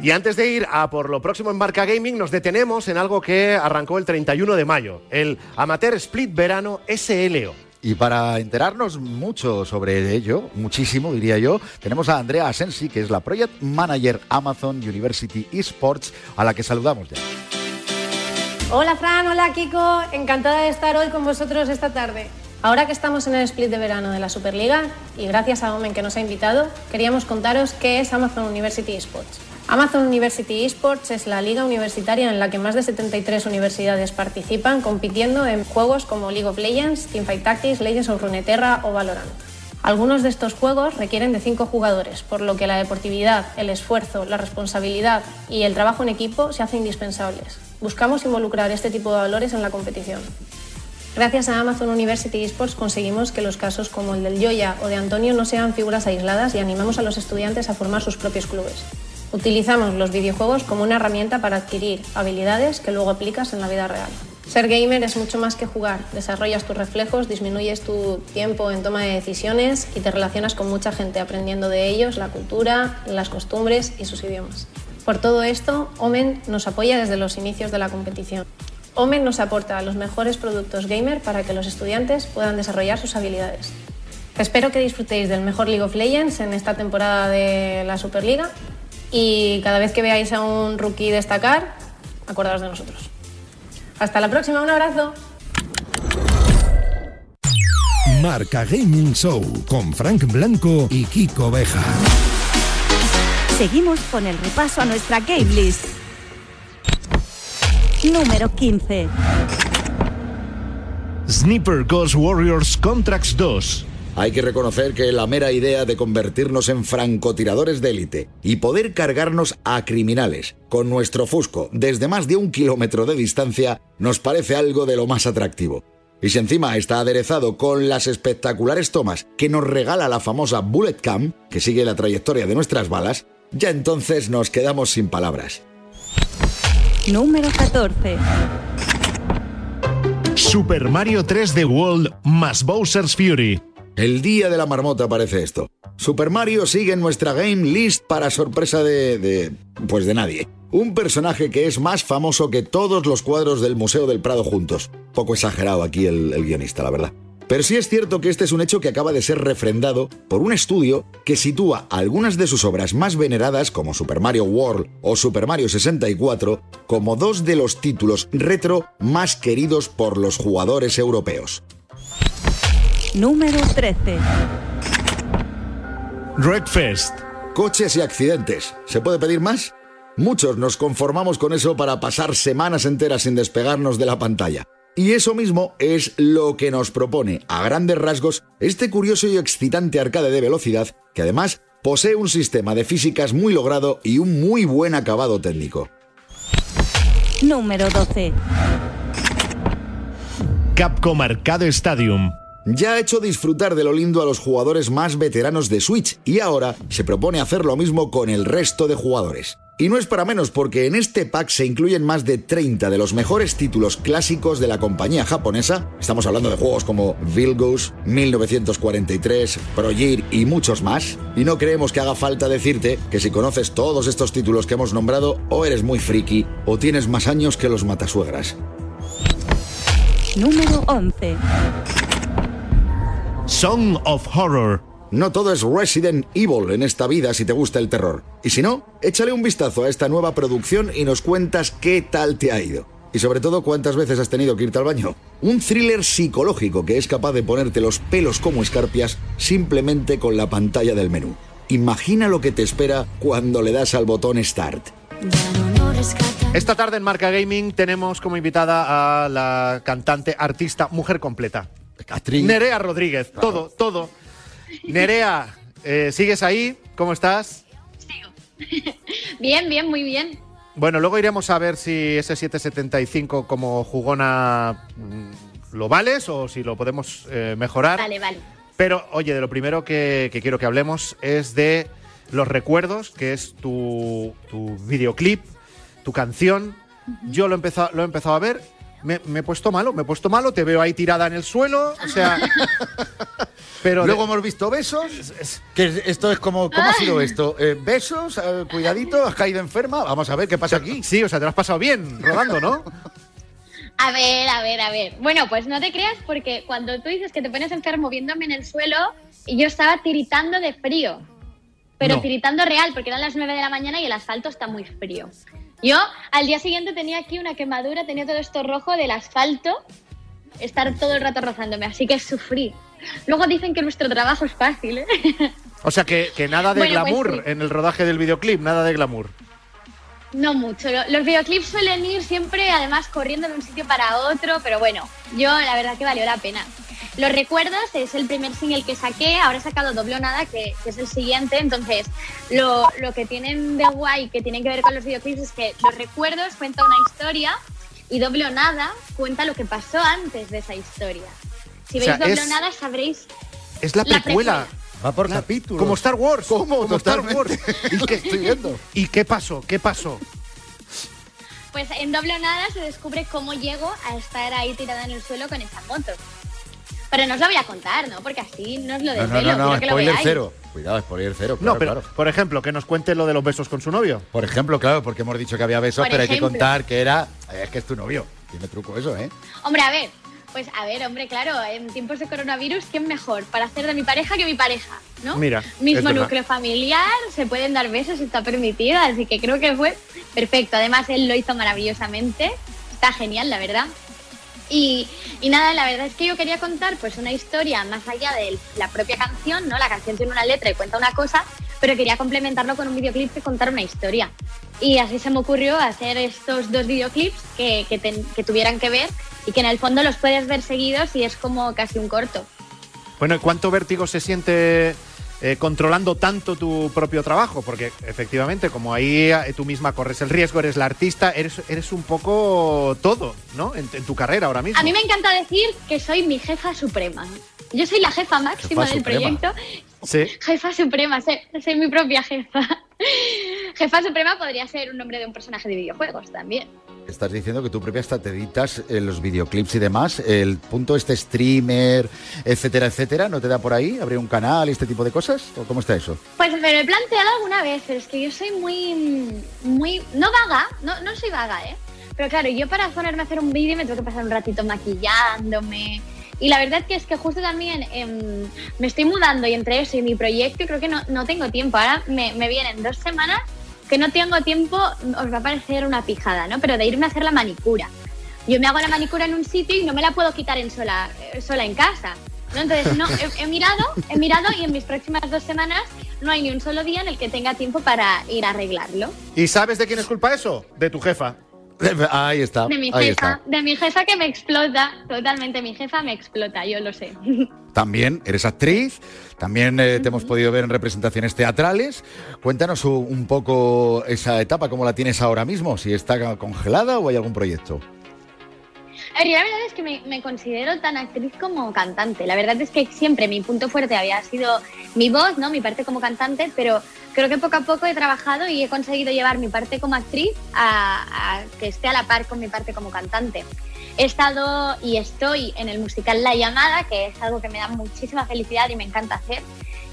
Y antes de ir a por lo próximo en Barca Gaming, nos detenemos en algo que arrancó el 31 de mayo, el Amateur Split Verano SLO. Y para enterarnos mucho sobre ello, muchísimo diría yo, tenemos a Andrea Asensi, que es la Project Manager Amazon University Esports, a la que saludamos ya. Hola Fran, hola Kiko, encantada de estar hoy con vosotros esta tarde. Ahora que estamos en el split de verano de la Superliga y gracias a Omen que nos ha invitado, queríamos contaros qué es Amazon University Esports. Amazon University Esports es la liga universitaria en la que más de 73 universidades participan compitiendo en juegos como League of Legends, Teamfight Tactics, Legends of Runeterra o Valorant. Algunos de estos juegos requieren de 5 jugadores, por lo que la deportividad, el esfuerzo, la responsabilidad y el trabajo en equipo se hacen indispensables. Buscamos involucrar este tipo de valores en la competición. Gracias a Amazon University Esports conseguimos que los casos como el del Yoya o de Antonio no sean figuras aisladas y animamos a los estudiantes a formar sus propios clubes. Utilizamos los videojuegos como una herramienta para adquirir habilidades que luego aplicas en la vida real. Ser gamer es mucho más que jugar, desarrollas tus reflejos, disminuyes tu tiempo en toma de decisiones y te relacionas con mucha gente aprendiendo de ellos la cultura, las costumbres y sus idiomas. Por todo esto, Omen nos apoya desde los inicios de la competición. Omen nos aporta los mejores productos gamer para que los estudiantes puedan desarrollar sus habilidades. Espero que disfrutéis del mejor League of Legends en esta temporada de la Superliga y cada vez que veáis a un rookie destacar, acordaos de nosotros. Hasta la próxima, un abrazo. Marca Gaming Show con Frank Blanco y Kiko Beja. Seguimos con el repaso a nuestra game list. Número 15. Sniper Ghost Warriors Contracts 2. Hay que reconocer que la mera idea de convertirnos en francotiradores de élite y poder cargarnos a criminales con nuestro fusco desde más de un kilómetro de distancia nos parece algo de lo más atractivo. Y si encima está aderezado con las espectaculares tomas que nos regala la famosa Bullet Cam, que sigue la trayectoria de nuestras balas, ya entonces nos quedamos sin palabras. Número 14. Super Mario 3D World más Bowser's Fury. El día de la marmota parece esto. Super Mario sigue en nuestra game list para sorpresa de, de... pues de nadie. Un personaje que es más famoso que todos los cuadros del Museo del Prado juntos. Poco exagerado aquí el, el guionista, la verdad. Pero sí es cierto que este es un hecho que acaba de ser refrendado por un estudio que sitúa algunas de sus obras más veneradas, como Super Mario World o Super Mario 64, como dos de los títulos retro más queridos por los jugadores europeos. Número 13. Wreckfest. Coches y accidentes. ¿Se puede pedir más? Muchos nos conformamos con eso para pasar semanas enteras sin despegarnos de la pantalla. Y eso mismo es lo que nos propone, a grandes rasgos, este curioso y excitante arcade de velocidad, que además posee un sistema de físicas muy logrado y un muy buen acabado técnico. Número 12. Capcom Arcade Stadium. Ya ha hecho disfrutar de lo lindo a los jugadores más veteranos de Switch y ahora se propone hacer lo mismo con el resto de jugadores. Y no es para menos porque en este pack se incluyen más de 30 de los mejores títulos clásicos de la compañía japonesa. Estamos hablando de juegos como Vilgus, 1943, Projir y muchos más. Y no creemos que haga falta decirte que si conoces todos estos títulos que hemos nombrado, o eres muy friki o tienes más años que los matasuegras. Número 11. Song of Horror. No todo es Resident Evil en esta vida si te gusta el terror. Y si no, échale un vistazo a esta nueva producción y nos cuentas qué tal te ha ido. Y sobre todo, cuántas veces has tenido que irte al baño. Un thriller psicológico que es capaz de ponerte los pelos como escarpias simplemente con la pantalla del menú. Imagina lo que te espera cuando le das al botón Start. Esta tarde en Marca Gaming tenemos como invitada a la cantante, artista, mujer completa. Nerea Rodríguez. Todo, todo. Nerea, eh, ¿sigues ahí? ¿Cómo estás? (laughs) Bien, bien, muy bien. Bueno, luego iremos a ver si ese 775 como jugona mm, lo vales o si lo podemos eh, mejorar. Vale, vale. Pero, oye, de lo primero que, que quiero que hablemos es de los recuerdos, que es tu, tu videoclip, tu canción. Yo lo he empezado, lo he empezado a ver, me, me he puesto malo, me he puesto malo, te veo ahí tirada en el suelo, o sea... (laughs) pero Luego hemos visto besos. Que esto es como. ¿Cómo ha sido esto? Eh, besos, eh, cuidadito, has caído enferma. Vamos a ver qué pasa aquí. Sí, o sea, te lo has pasado bien rodando, ¿no? A ver, a ver, a ver. Bueno, pues no te creas porque cuando tú dices que te pones enfermo viéndome en el suelo, yo estaba tiritando de frío. Pero No. tiritando real, porque eran las 9 de la mañana y el asfalto está muy frío. Yo al día siguiente tenía aquí una quemadura, tenía todo esto rojo del asfalto, estar todo el rato rozándome, así que sufrí. Luego dicen que nuestro trabajo es fácil, ¿eh? O sea, que, que nada de Bueno, pues glamour sí. en el rodaje del videoclip, nada de glamour. No mucho. Lo- Los videoclips suelen ir siempre, además, corriendo de un sitio para otro, pero bueno, yo la verdad que valió la pena. Los recuerdos es el primer single que saqué, ahora he sacado Doble o Nada, que, que es el siguiente, entonces lo, lo que tienen de guay, que tienen que ver con los videoclips, es que Los recuerdos cuenta una historia y Doble o Nada cuenta lo que pasó antes de esa historia. Si O veis sea, Doble es- o Nada sabréis... Es la La precuela. Va por capítulos. Como Star Wars. ¿Cómo? Como Star. Wars. (laughs) ¿Y qué, Estoy viendo. ¿Y qué pasó? ¿Qué pasó? Pues en Doble o Nada se descubre cómo llego a estar ahí tirada en el suelo con esa moto. Pero no os lo voy a contar, ¿no? Porque así no os lo No, desvelo. no, no, no, quiero que spoiler cero. Cuidado, spoiler cero. no, pero, claro. por ejemplo, que nos cuente lo de los besos con su novio. Por ejemplo, claro, porque hemos dicho que había besos, Por pero hay que contar que era. Es que es tu novio. Tiene truco eso, ¿eh? Hombre, a ver. Pues a ver, hombre, claro, en tiempos de coronavirus, ¿quién mejor para hacer de mi pareja que mi pareja? ¿no? Mira, Mismo núcleo familiar, se pueden dar besos, está permitido, así que creo que fue perfecto. Además, él lo hizo maravillosamente, está genial, la verdad. Y, y nada, la verdad es que yo quería contar pues una historia más allá de la propia canción, ¿no? La canción tiene una letra y cuenta una cosa, pero quería complementarlo con un videoclip que contara una historia. Y así se me ocurrió hacer estos dos videoclips que, que, que tuvieran que ver y que en el fondo los puedes ver seguidos y es como casi un corto. Bueno, ¿y cuánto vértigo se siente eh, controlando tanto tu propio trabajo? Porque efectivamente, como ahí eh, tú misma corres el riesgo, eres la artista, eres, eres un poco todo, ¿no? En, en tu carrera ahora mismo. A mí me encanta decir que soy mi jefa suprema. Yo soy la jefa máxima Jefa del suprema. proyecto. Sí. Jefa suprema, soy, soy mi propia jefa. (laughs) Jefa suprema podría ser un nombre de un personaje de videojuegos también. Estás diciendo que tú propia hasta te editas eh, los videoclips y demás. El punto este streamer, etcétera, etcétera, ¿no te da por ahí? ¿Abrir un canal y este tipo de cosas? ¿O cómo está eso? Pues me lo he planteado alguna vez, pero es que yo soy muy, muy, no vaga, no, no soy vaga, ¿eh? Pero claro, yo para ponerme a hacer un vídeo me tengo que pasar un ratito maquillándome. Y la verdad que es que justo también em, me estoy mudando y entre eso y mi proyecto creo que no, no tengo tiempo. Ahora me, me vienen dos semanas que no tengo tiempo, os va a parecer una pijada, ¿no? Pero de irme a hacer la manicura. Yo me hago la manicura en un sitio y no me la puedo quitar en sola, eh, sola en casa. ¿no? Entonces, no, he, he mirado, he mirado y en mis próximas dos semanas no hay ni un solo día en el que tenga tiempo para ir a arreglarlo. ¿Y sabes de quién es culpa eso? De tu jefa. (laughs) Ahí está. De mi ahí jefa, está. de mi jefa que me explota, totalmente mi jefa me explota, yo lo sé. (laughs) También eres actriz, también eh, te hemos podido ver en representaciones teatrales. Cuéntanos un poco esa etapa, cómo la tienes ahora mismo, si está congelada o hay algún proyecto. La verdad es que me, considero tan actriz como cantante. La verdad es que siempre mi punto fuerte había sido mi voz, ¿no? Mi parte como cantante, pero creo que poco a poco he trabajado y he conseguido llevar mi parte como actriz a, que esté a la par con mi parte como cantante. He estado y estoy en el musical La Llamada, que es algo que me da muchísima felicidad y me encanta hacer.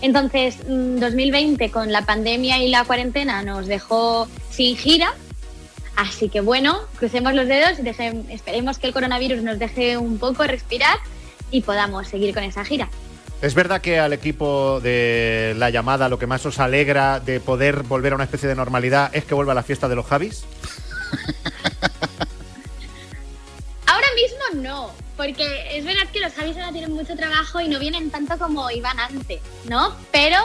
Entonces, mm, 2020 con la pandemia y la cuarentena nos dejó sin gira, Así que bueno, crucemos los dedos y esperemos que el coronavirus nos deje un poco respirar y podamos seguir con esa gira. ¿Es verdad que al equipo de la llamada lo que más os alegra de poder volver a una especie de normalidad es que vuelva a la fiesta de los Javis? (laughs) Ahora mismo no, porque es verdad que los Javis ahora tienen mucho trabajo y no vienen tanto como iban antes, ¿no? Pero,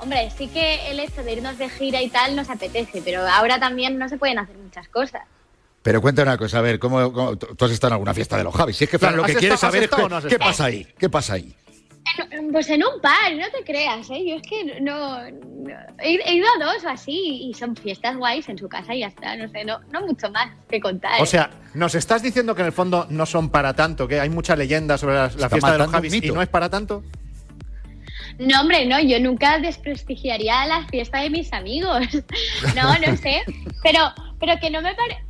hombre, sí que el hecho de irnos de gira y tal nos apetece, pero ahora también no se pueden hacer muchas cosas. Pero cuenta una cosa, a ver, ¿cómo, cómo- tú has estado en alguna fiesta de los Javis? Si es que, Fran, lo que ¿has quieres saber es qué, pasa ahí, qué pasa ahí. En- Pues en un par, no te creas, ¿eh? Yo es que no... no- he, he ido a dos o así y son fiestas guays en su casa y ya está, no sé, no, no mucho más que contar. O sea, nos estás diciendo que en el fondo no son para tanto, que hay mucha leyenda sobre la, la fiesta de los Javis y no es para tanto. No, hombre, no, yo nunca desprestigiaría la fiesta de mis amigos. (laughs) No, no sé. Pero, pero que no me parece.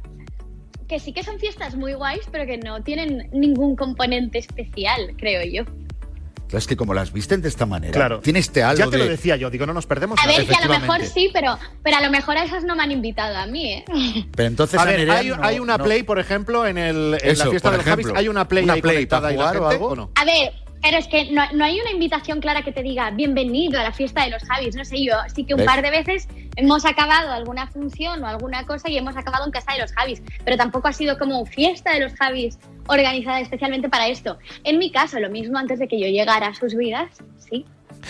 Que sí que son fiestas muy guays, pero que no tienen ningún componente especial, creo yo. Claro, es que como las visten de esta manera, Claro. tiene este algo Ya te de... lo decía yo, digo, no nos perdemos A nada. ver, que a lo mejor sí, pero, pero a lo mejor a esas no me han invitado a mí, ¿eh? (laughs) Pero entonces a a ver, Nerea hay, no- hay una no- Play, por ejemplo, en, el, en Eso, la fiesta de los Javis. ejemplo. ¿Hay una Play ¿Una ahí Play conectada para ahí la jugar o algo? o no? A ver, pero es que no, no hay una invitación clara que te diga bienvenido a la fiesta de los Javis. No sé, yo sí que un ¿Ves? par de veces hemos acabado alguna función o alguna cosa y hemos acabado en casa de los Javis, pero tampoco ha sido como fiesta de los Javis organizada especialmente para esto. En mi caso, lo mismo antes de que yo llegara a sus vidas, sí.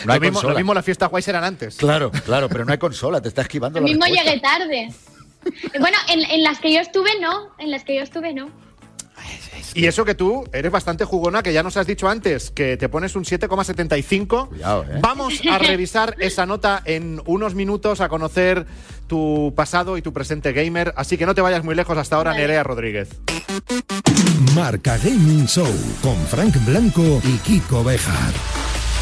No hay lo, mismo, consola. lo mismo las fiestas guays eran antes. Claro, claro, pero no hay consola, te está esquivando Lo la mismo respuesta. llegué tarde. Bueno, en, en las que yo estuve no, en las que yo estuve no. Y eso que tú eres bastante jugona, que ya nos has dicho antes, que te pones un 7,75. Cuidado, ¿eh? Vamos a (laughs) revisar esa nota en unos minutos, a conocer tu pasado y tu presente gamer. Así que no te vayas muy lejos hasta ahora, Vale. Nerea Rodríguez. Marca Gaming Show con Frank Blanco y Kiko Bejar.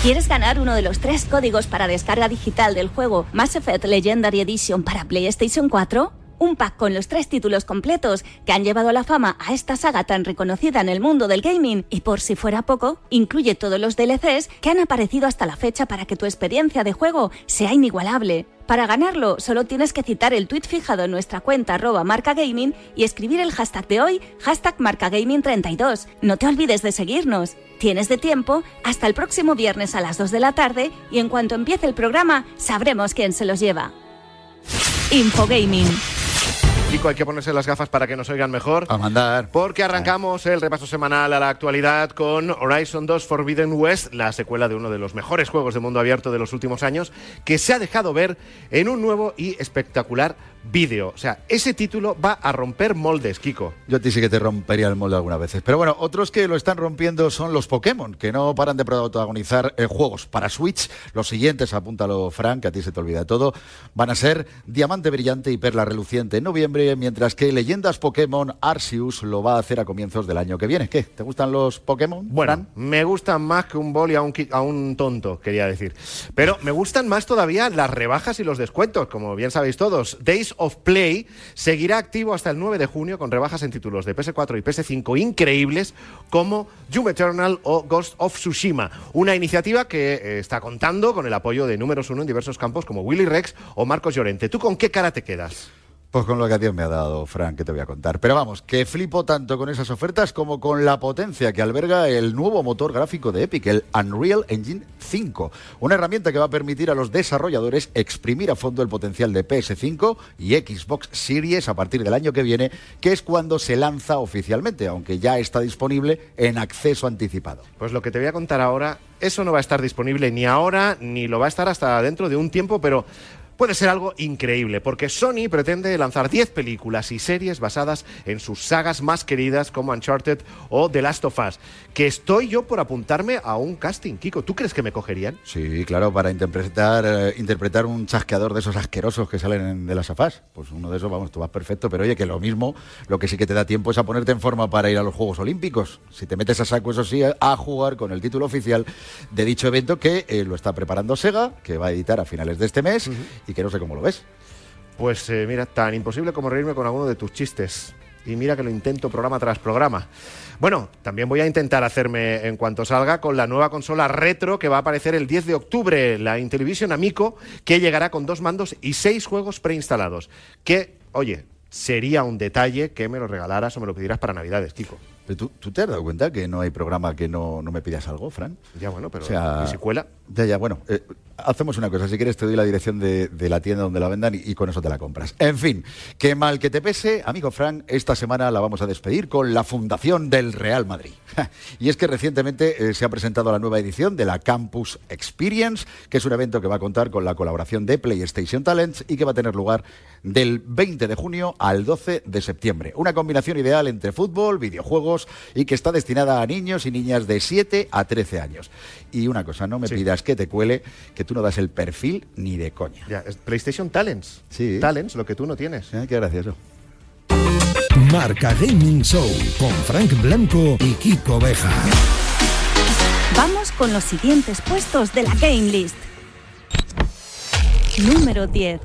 ¿Quieres ganar uno de los tres códigos para descarga digital del juego Mass Effect Legendary Edition para PlayStation 4? Un pack con los tres títulos completos que han llevado la fama a esta saga tan reconocida en el mundo del gaming y por si fuera poco, incluye todos los DLCs que han aparecido hasta la fecha para que tu experiencia de juego sea inigualable. Para ganarlo, solo tienes que citar el tweet fijado en nuestra cuenta arroba marcagaming y escribir el hashtag de hoy, hashtag marcagaming32. No te olvides de seguirnos. Tienes de tiempo hasta el próximo viernes a las 2 de la tarde y en cuanto empiece el programa sabremos quién se los lleva. Infogaming. Kiko, hay que ponerse las gafas para que nos oigan mejor. A mandar. Porque arrancamos el repaso semanal a la actualidad con Horizon 2 Forbidden West, la secuela de uno de los mejores juegos de mundo abierto de los últimos años, que se ha dejado ver en un nuevo y espectacular vídeo. O sea, ese título va a romper moldes, Kiko. Yo a ti sí que te rompería el molde algunas veces. Pero bueno, otros que lo están rompiendo son los Pokémon, que no paran de protagonizar eh, juegos para Switch. Los siguientes, apúntalo Frank, que a ti se te olvida todo, van a ser Diamante Brillante y Perla Reluciente en noviembre, mientras que Leyendas Pokémon Arceus lo va a hacer a comienzos del año que viene. ¿Qué? ¿Te gustan los Pokémon? Bueno, Fran? me gustan más que un boli a un, a un tonto, quería decir. Pero me gustan más todavía las rebajas y los descuentos, como bien sabéis todos. Days of Play seguirá activo hasta el 9 de junio con rebajas en títulos de PS4 y PS5 increíbles como Doom Eternal o Ghost of Tsushima. Una iniciativa que eh, está contando con el apoyo de números uno en diversos campos como Willy Rex o Marcos Llorente. ¿Tú con qué cara te quedas? Pues con lo que a Dios me ha dado, Frank, que te voy a contar. Pero vamos, que flipo tanto con esas ofertas como con la potencia que alberga el nuevo motor gráfico de Epic, el Unreal Engine 5. Una herramienta que va a permitir a los desarrolladores exprimir a fondo el potencial de PS5 y Xbox Series a partir del año que viene, que es cuando se lanza oficialmente, aunque ya está disponible en acceso anticipado. Pues lo que te voy a contar ahora, eso no va a estar disponible ni ahora, ni lo va a estar hasta dentro de un tiempo, pero puede ser algo increíble, porque Sony pretende lanzar 10 películas y series basadas en sus sagas más queridas como Uncharted o The Last of Us, que estoy yo por apuntarme a un casting, Kiko. ¿Tú crees que me cogerían? Sí, claro, para interpretar, eh, interpretar un chasqueador de esos asquerosos que salen en- de las afás. Pues uno de esos, vamos, tú vas perfecto, pero oye, que lo mismo, lo que sí que te da tiempo es a ponerte en forma para ir a los Juegos Olímpicos. Si te metes a saco, eso sí, a jugar con el título oficial de dicho evento que eh, lo está preparando Sega, que va a editar a finales de este mes y que no sé cómo lo ves. Pues eh, mira, tan imposible como reírme con alguno de tus chistes. Y mira que lo intento programa tras programa. Bueno, también voy a intentar hacerme en cuanto salga con la nueva consola retro que va a aparecer el 10 de octubre, la Intellivision Amico, que llegará con dos mandos y seis juegos preinstalados. Que, oye, sería un detalle que me lo regalaras o me lo pidieras para Navidades, Kiko. Pero ¿Tú, tú te has dado cuenta que no hay programa que no, no me pidas algo, Fran? Ya bueno, pero O sea, ¿y si cuela? Ya, ya, bueno. eh, hacemos una cosa. Si quieres, te doy la dirección de, de la tienda donde la vendan y, y con eso te la compras. En fin, que mal que te pese, amigo Fran, esta semana la vamos a despedir con la Fundación del Real Madrid. y es que recientemente eh, se ha presentado la nueva edición de la Campus Experience, que es un evento que va a contar con la colaboración de PlayStation Talents y que va a tener lugar del 20 de junio al 12 de septiembre. Una combinación ideal entre fútbol, videojuegos y que está destinada a niños y niñas de 7 a 13 años. Y una cosa, no me pidas que te cuele, que tú no das el perfil ni de coña. Ya, es PlayStation Talents. Sí. Talents, lo que tú no tienes. Eh, Qué gracioso. Marca Gaming Show con Frank Blanco y Kiko Beja. Vamos con los siguientes puestos de la Game List. Número 10.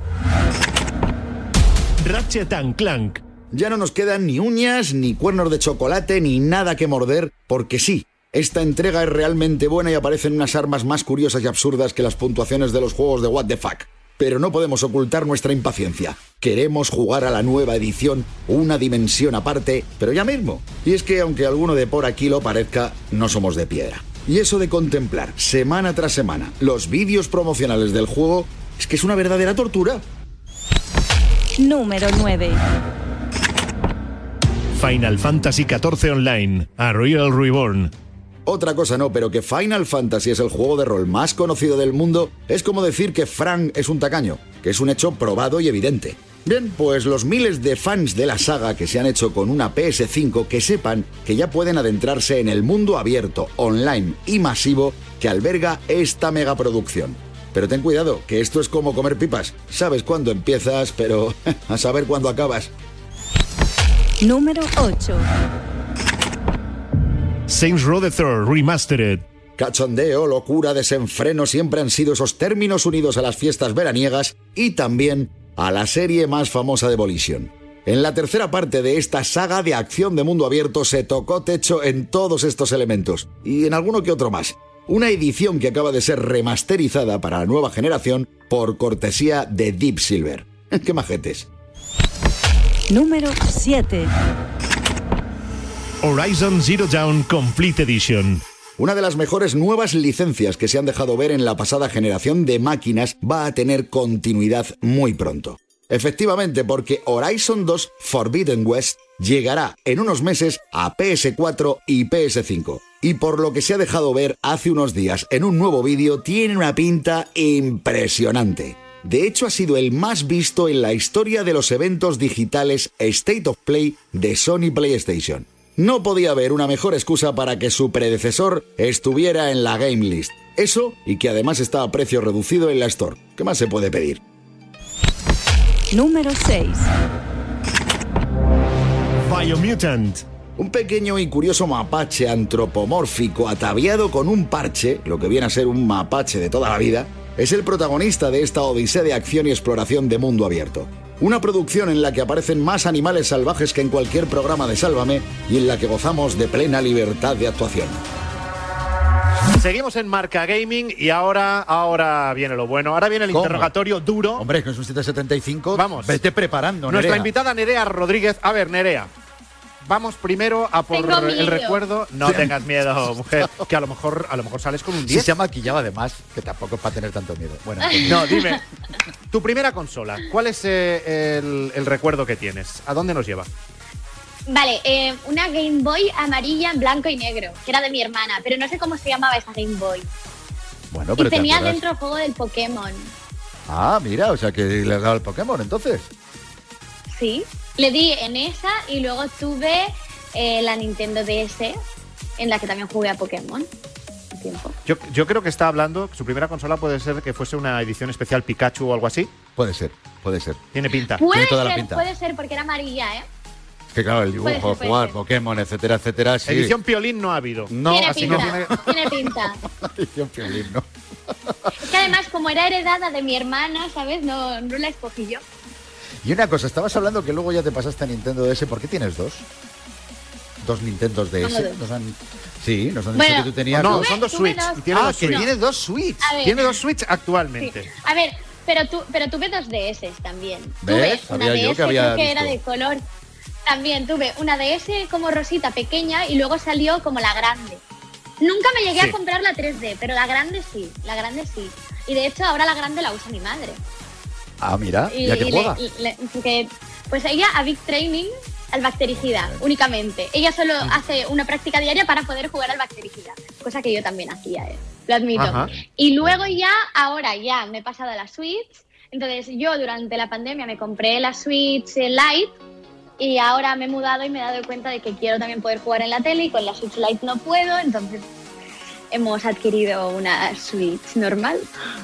Ratchet and Clank. Ya no nos quedan ni uñas, ni cuernos de chocolate, ni nada que morder, porque sí. Esta entrega es realmente buena y aparecen unas armas más curiosas y absurdas que las puntuaciones de los juegos de What the Fuck. Pero no podemos ocultar nuestra impaciencia. Queremos jugar a la nueva edición, una dimensión aparte, pero ya mismo. Y es que aunque alguno de por aquí lo parezca, no somos de piedra. Y eso de contemplar semana tras semana los vídeos promocionales del juego es que es una verdadera tortura. Número 9. Final Fantasy XIV Online, A Real Reborn. Otra cosa no, pero que Final Fantasy es el juego de rol más conocido del mundo es como decir que Frank es un tacaño, que es un hecho probado y evidente. Bien, pues los miles de fans de la saga que se han hecho con una PS5 que sepan que ya pueden adentrarse en el mundo abierto, online y masivo que alberga esta megaproducción. Pero ten cuidado, que esto es como comer pipas. Sabes cuándo empiezas, pero (laughs) a saber cuándo acabas. Número 8. Saints Row the Third Remastered. Cachondeo, locura, desenfreno siempre han sido esos términos unidos a las fiestas veraniegas y también a la serie más famosa de Volition. En la tercera parte de esta saga de acción de mundo abierto se tocó techo en todos estos elementos y en alguno que otro más. Una edición que acaba de ser remasterizada para la nueva generación por cortesía de Deep Silver. (laughs) ¡Qué majetes! Número 7. Horizon Zero Dawn Complete Edition. Una de las mejores nuevas licencias que se han dejado ver en la pasada generación de máquinas va a tener continuidad muy pronto. Efectivamente, porque Horizon 2 Forbidden West llegará en unos meses a PS4 y PS5. Y por lo que se ha dejado ver hace unos días en un nuevo vídeo, tiene una pinta impresionante. De hecho, ha sido el más visto en la historia de los eventos digitales State of Play de Sony PlayStation. No podía haber una mejor excusa para que su predecesor estuviera en la Game List. Eso y que además está a precio reducido en la Store. ¿Qué más se puede pedir? Número 6. Biomutant. Un pequeño y curioso mapache antropomórfico ataviado con un parche, lo que viene a ser un mapache de toda la vida, es el protagonista de esta odisea de acción y exploración de mundo abierto. Una producción en la que aparecen más animales salvajes que en cualquier programa de Sálvame y en la que gozamos de plena libertad de actuación. Seguimos en Marca Gaming y ahora, ahora viene lo bueno. Ahora viene el ¿Cómo? interrogatorio duro. Hombre, que es un 775. Vamos. Vete preparando, Nuestra Nerea. invitada Nerea Rodríguez. A ver, Nerea. Vamos primero a por Tengo el miedo. recuerdo. No tengas miedo, (laughs) mujer. Que a lo mejor, a lo mejor sales con un Si 10. se ha maquillado además, que tampoco es para tener tanto miedo. Bueno, No, dime. Tu primera consola. ¿Cuál es eh, el, el recuerdo que tienes? ¿A dónde nos lleva? Vale, eh, una Game Boy amarilla en blanco y negro, que era de mi hermana, pero no sé cómo se llamaba esa Game Boy. bueno y pero te tenía acuerdas. dentro el juego del Pokémon. Ah, mira, o sea que le has dado el Pokémon entonces. Sí. Le di en esa y luego tuve eh, la Nintendo DS, en la que también jugué a Pokémon. un tiempo. Yo, yo creo que está hablando, su primera consola puede ser que fuese una edición especial Pikachu o algo así. Puede ser, puede ser. Tiene pinta. Puede toda la ser, pinta. puede ser, porque era amarilla, ¿eh? Que claro, el Puede dibujo, ser, puede jugar, ser. Pokémon, etcétera, etcétera. Sí. Edición Piolín no ha habido. No, tiene así pinta, no tiene. (laughs) tiene pinta. (laughs) Edición Piolín, no. Es que además, como era heredada de mi hermana, ¿sabes? No, no la escogí yo. Y una cosa, estabas hablando que luego ya te pasaste a Nintendo DS. ¿Por qué tienes dos? Dos Nintendos DS. Nos han- Sí, nos han Bueno, dicho que tú tenías No, dos. son dos Switch. dos. Y tiene Ah, dos que Switch. tienes dos Switch. Tiene dos Switch sí. actualmente. A ver, pero, tu, pero tuve dos DS también. ¿Ves? Tuve una DS que había que era de color. También tuve una DS como rosita pequeña y luego salió como la grande. Nunca me llegué Sí. a comprar la 3D, pero la grande sí, la grande sí. Y de hecho ahora la grande la usa mi madre. Ah, mira, Y, ya que y juega. le- le- porque, pues ella a Big Training al bactericida únicamente. Ella solo hace una práctica diaria para poder jugar al bactericida, cosa que yo también hacía, eh, lo admito. Ajá. Y luego ya, ahora ya me he pasado a la Switch. Entonces yo durante la pandemia me compré la Switch eh, Lite y ahora me he mudado y me he dado cuenta de que quiero también poder jugar en la tele y con la Switch Lite no puedo, entonces hemos adquirido una Switch normal.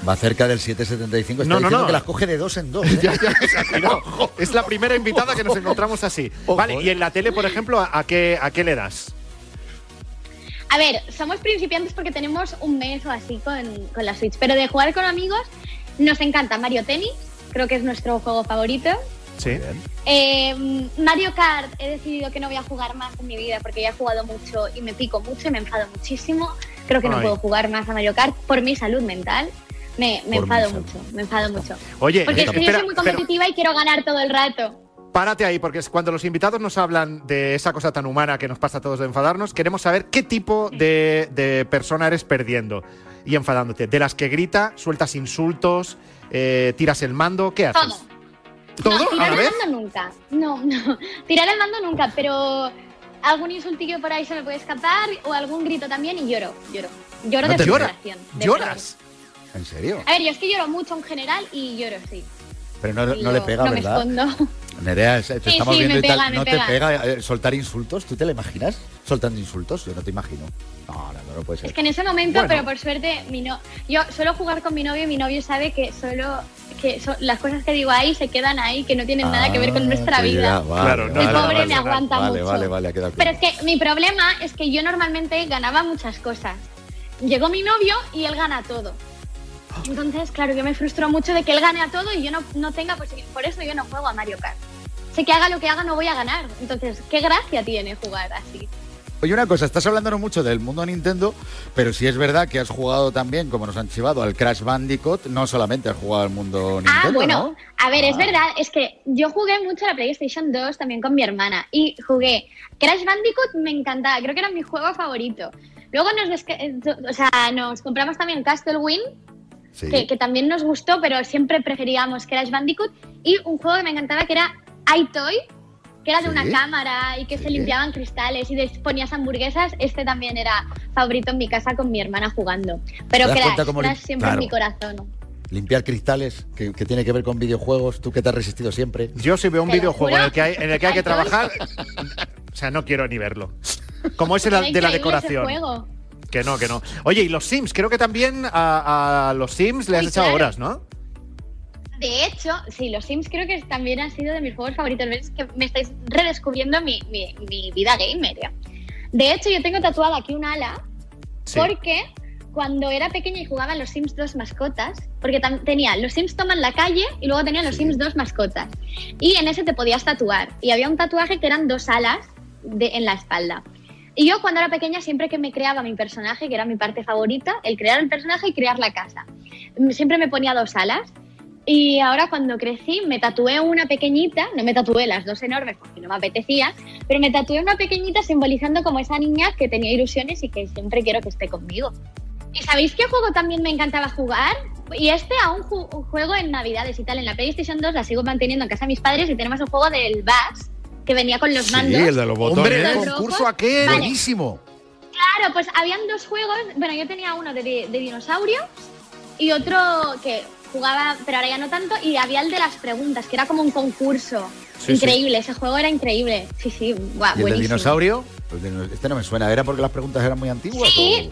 Va cerca del 775. Está No, no, diciendo no. que las coge de dos en dos. (laughs) ¿eh? Ya, ya. (laughs) Es la primera invitada que nos encontramos así. Ojo, Vale, eh. y en la tele, por ejemplo, ¿a, a qué, a qué le das? A ver, somos principiantes porque tenemos un mes o así con, con la Switch, pero de jugar con amigos nos encanta Mario Tennis, creo que es nuestro juego favorito. Sí. Eh, Mario Kart he decidido que no voy a jugar más en mi vida porque ya he jugado mucho y me pico mucho y me enfado muchísimo. Creo que no puedo jugar más a Mario Kart por mi salud mental. Me, me enfado salud. mucho, me enfado mucho. Oye, Porque es que yo soy muy pero- competitiva y quiero ganar todo el rato. Párate ahí, porque es cuando los invitados nos hablan de esa cosa tan humana que nos pasa a todos de enfadarnos, queremos saber qué tipo de, de persona eres perdiendo y enfadándote. De las que grita, sueltas insultos, eh, tiras el mando, ¿qué haces? Todo. ¿Todo No, a tirar el mando nunca. No, no. (laughs) Tirar el mando nunca, pero algún insultillo por ahí se me puede escapar o algún grito también y lloro, lloro. Lloro ¿No de llora? frustración. de ¿Lloras? ¿En serio? A ver, yo es que lloro mucho en general y lloro, sí. Pero no, le pega, no ¿verdad? me escondo. Nerea, es- te Sí, estamos sí, viendo me y tal. pega, ¿No te pega. pega eh, soltar insultos? ¿Tú te lo imaginas? ¿Soltando insultos? Yo no te imagino. No, no, no, no puede ser. Es que en ese momento, Bueno. pero por suerte, mi no... yo suelo jugar con mi novio y mi novio sabe que solo que so- las cosas que digo ahí se quedan ahí, que no tienen nada que ver con nuestra Ah, que vida. ya, vale, Claro, vale, no, El vale, pobre vale, me aguanta vale, mucho. Vale, vale, ha quedado Pero es que mi problema es que yo normalmente ganaba muchas cosas. Llegó mi novio y él gana todo. Entonces, claro, yo me frustro mucho de que él gane a todo y yo no, no tenga, pues por eso yo no juego a Mario Kart. Sé que haga lo que haga no voy a ganar. Entonces, ¿qué gracia tiene jugar así? Oye, una cosa, estás hablándonos mucho del mundo Nintendo, pero si es verdad que has jugado también, como nos han chivado, al Crash Bandicoot, no solamente has jugado al mundo Nintendo, Ah, bueno, ¿no? a ver, es Ah. verdad, es que yo jugué mucho a la PlayStation 2 también con mi hermana y jugué Crash Bandicoot, me encantaba, creo que era mi juego favorito. Luego nos, eh, o sea, nos compramos también Castle Win, Sí. que, que también nos gustó, pero siempre preferíamos Crash Bandicoot y un juego que me encantaba que era iToy, que era de una cámara y que se limpiaban cristales y ponías hamburguesas. Este también era favorito en mi casa con mi hermana jugando. Pero ¿Te das Crash, Crash siempre en mi Claro. corazón. Limpiar cristales, que, que tiene que ver con videojuegos, tú que te has resistido siempre. Yo si veo un videojuego en el que hay, en el que, hay que (laughs) trabajar, o sea, no quiero ni verlo. Como es el de la decoración. Que no, que no. Oye, y los Sims, creo que también a, a los Sims le has Uy, echado claro. horas, ¿no? De hecho, sí, los Sims creo que también han sido de mis juegos favoritos. Es que me estáis redescubriendo mi, mi- mi vida gamer. ¿ya? De hecho, yo tengo tatuada aquí un ala Sí. porque cuando era pequeña y jugaba en los Sims 2 mascotas, porque tenía los Sims toman la calle y luego tenía los Sims 2 mascotas. Y en ese te podías tatuar. Y había un tatuaje que eran dos alas de, en la espalda. Y yo cuando era pequeña, siempre que me creaba mi personaje, que era mi parte favorita, el crear el personaje y crear la casa, mm, siempre me ponía dos alas. Y ahora cuando crecí me tatué una pequeñita, no me tatué las dos enormes porque no me apetecía, pero me tatué una pequeñita simbolizando como esa niña que tenía ilusiones y que siempre quiero que esté conmigo. ¿Y sabéis qué juego también me encantaba jugar? Y este aún ju- juego en Navidades y tal. En la PlayStation 2 la sigo manteniendo en casa de mis padres y tenemos un juego del Bass que venía con los mandos. Sí, el de los botones. Hombre, el concurso aquel. Vale. Buenísimo. Claro, pues habían dos juegos. Bueno, yo tenía uno de, de, dinosaurios y otro que jugaba, pero ahora ya no tanto. Y había el de las preguntas, que era como un concurso. Sí, increíble, ese juego era increíble. Sí, sí, guau, ¿Y el buenísimo. dinosaurio? El de- Este no me suena. ¿Era porque las preguntas eran muy antiguas? Sí.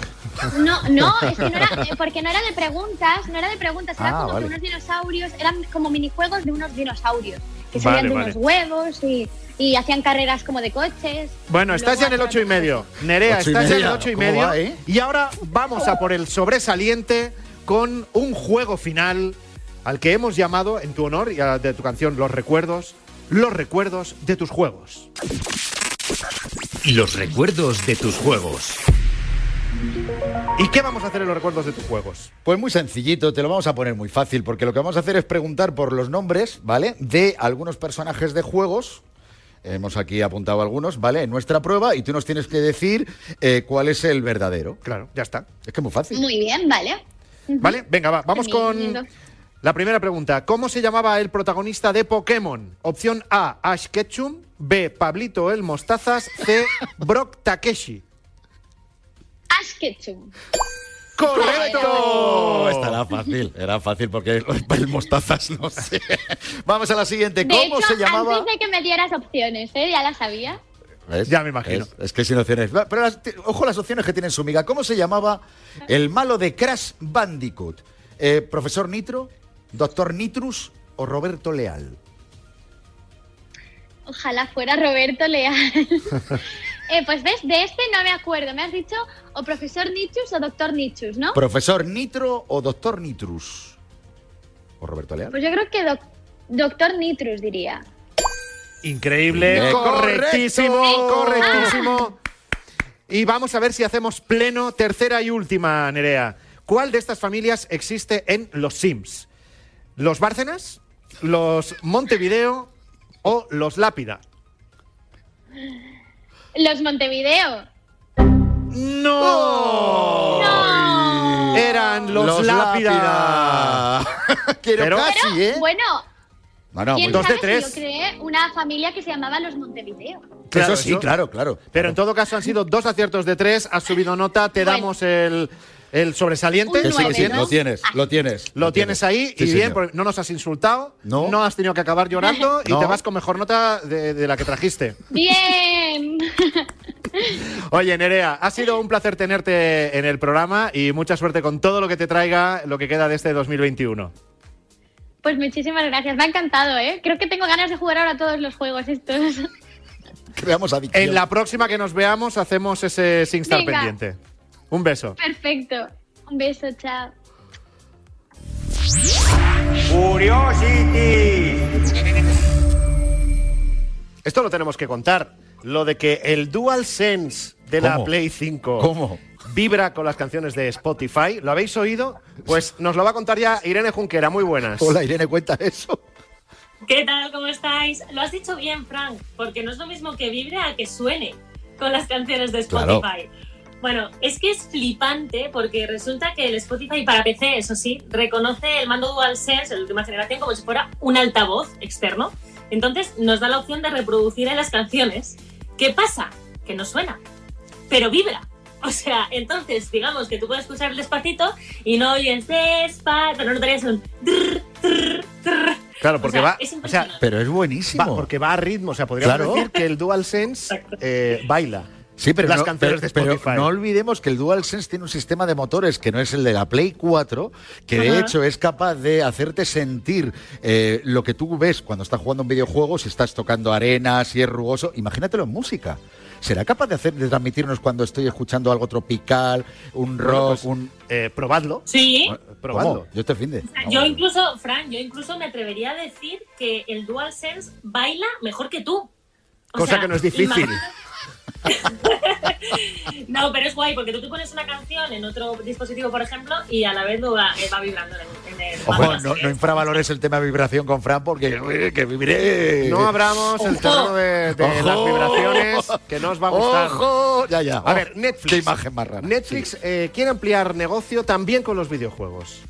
o- No, no, es que no era, eh, porque no era de preguntas, no era de preguntas, era Ah, como vale. que unos dinosaurios, eran como minijuegos de unos dinosaurios, que Vale, salían de vale. unos huevos y, y hacían carreras como de coches. Bueno, estás ya en el ocho y medio. Nerea, Ocho estás ya en el ocho y ¿Cómo medio. va, eh? Y ahora vamos a por el sobresaliente con un juego final al que hemos llamado, en tu honor y a- de tu canción Los Recuerdos, Los Recuerdos de tus juegos. Los recuerdos de tus juegos. ¿Y qué vamos a hacer en los recuerdos de tus juegos? Pues muy sencillito, te lo vamos a poner muy fácil, porque lo que vamos a hacer es preguntar por los nombres, ¿vale? De algunos personajes de juegos. Hemos aquí apuntado algunos, ¿vale? En nuestra prueba, y tú nos tienes que decir eh, cuál es el verdadero. Claro, ya está. Es que es muy fácil. Muy bien, vale. ¿Vale? Venga, va. Vamos con la primera pregunta. ¿Cómo se llamaba el protagonista de Pokémon? Opción A, Ash Ketchum. B, Pablito el Mostazas. C, (laughs) Brock Takeshi. Ash Ketchum. ¡Correcto! Esta era fácil, era fácil porque (laughs) el, mostazas no sé. Vamos a la siguiente. De ¿Cómo hecho, se llamaba? antes de que me dieras opciones, ¿eh? Ya la sabía. ¿Ves? Ya me imagino. Es, es que sin opciones. Pero las- ojo las opciones que tienen su miga. ¿Cómo se llamaba el malo de Crash Bandicoot? Eh, ¿Profesor Nitro? ¿Doctor Nitrus? ¿O Roberto Leal? Ojalá fuera Roberto Leal. (laughs) eh, pues ves, de este no me acuerdo. Me has dicho o profesor Nichus o doctor Nichus, ¿no? ¿Profesor Nitro o Doctor Nitrus? ¿O Roberto Leal? Pues yo creo que doc- doctor Nitrus diría. Increíble, correctísimo, correctísimo. Y vamos a ver si hacemos pleno, tercera y última, Nerea. ¿Cuál de estas familias existe en los Sims? ¿Los Bárcenas, los Montevideo o los Lápida? Los Montevideo. ¡No! Eran los, Los Lápida. (laughs) Quiero Pero- casi, Pero, ¿eh? bueno, Bueno, ¿quién dos de tres. si yo creé una familia que se llamaba los Montevideo? Eso sí, claro, claro. Pero en todo caso han sido dos aciertos de tres, has subido nota, te Bueno. damos el, el sobresaliente. Un Que sí, que sí, nueve, ¿no? lo tienes, lo tienes. Lo tienes ahí Sí, y bien, porque no nos has insultado, No. has tenido que acabar llorando (laughs) y No. te vas con mejor nota de, de la que trajiste. Bien. (laughs) Oye, Nerea, ha sido un placer tenerte en el programa y mucha suerte con todo lo que te traiga lo que queda de este 2021. Pues muchísimas gracias, me ha encantado, ¿eh? Creo que tengo ganas de jugar ahora todos los juegos estos. (laughs) Creamos adicción. En la próxima que nos veamos hacemos ese SingStar pendiente. Un beso. Perfecto. Un beso, chao. Esto lo tenemos que contar. Lo de que el DualSense de la. Play 5 ¿Cómo? vibra con las canciones de Spotify. ¿Lo habéis oído? Pues nos lo va a contar ya Irene Junquera. Muy buenas. Hola, Irene, cuenta eso. ¿Qué tal? ¿Cómo estáis? Lo has dicho bien, Frank, porque no es lo mismo que vibre a que suene con las canciones de Claro. Bueno, es que es flipante porque resulta que el Spotify para PC, eso sí, reconoce el mando DualSense, de última generación, como si fuera un altavoz externo. Entonces nos da la opción de reproducir en las canciones. ¿Qué pasa? Que no suena, pero vibra. O sea, entonces, digamos que tú puedes escuchar despacito y no oyes despacio, pero no notarías un... trrr, trrr, trrr. Claro, porque O sea, va. es o sea, impresionante. Pero es buenísimo. va- porque va a ritmo. O sea, podríamos Claro. decir que el DualSense eh, baila. Sí, pero, las no, canciones pero- de pero Spotify. no olvidemos que el DualSense tiene un sistema de motores que no es el de la Play 4, que de Ajá. hecho es capaz de hacerte sentir eh, lo que tú ves cuando estás jugando un videojuego, si estás tocando arena, si es rugoso. Imagínatelo en música. ¿Será capaz de, hacer, de transmitirnos cuando estoy escuchando algo tropical, un Bueno, rock, pues, un... eh, probadlo. Sí. Probadlo. ¿Cómo? Yo este fin de... O sea, Yo incluso, Fran, yo incluso me atrevería a decir que el DualSense baila mejor que tú. O Cosa sea, que no es difícil. (laughs) No, pero es guay porque tú te pones una canción en otro dispositivo, por ejemplo, y a la vez va, va vibrando en, el Ojo, no, infravalores el tema de vibración con Fran porque eh, que viviré. No abramos el terreno de, de las vibraciones que no os va a gustar. ¡Ojo! Ya, ya. A ver, Netflix. Qué imagen más rara. Netflix eh, quiere ampliar negocio también con los videojuegos.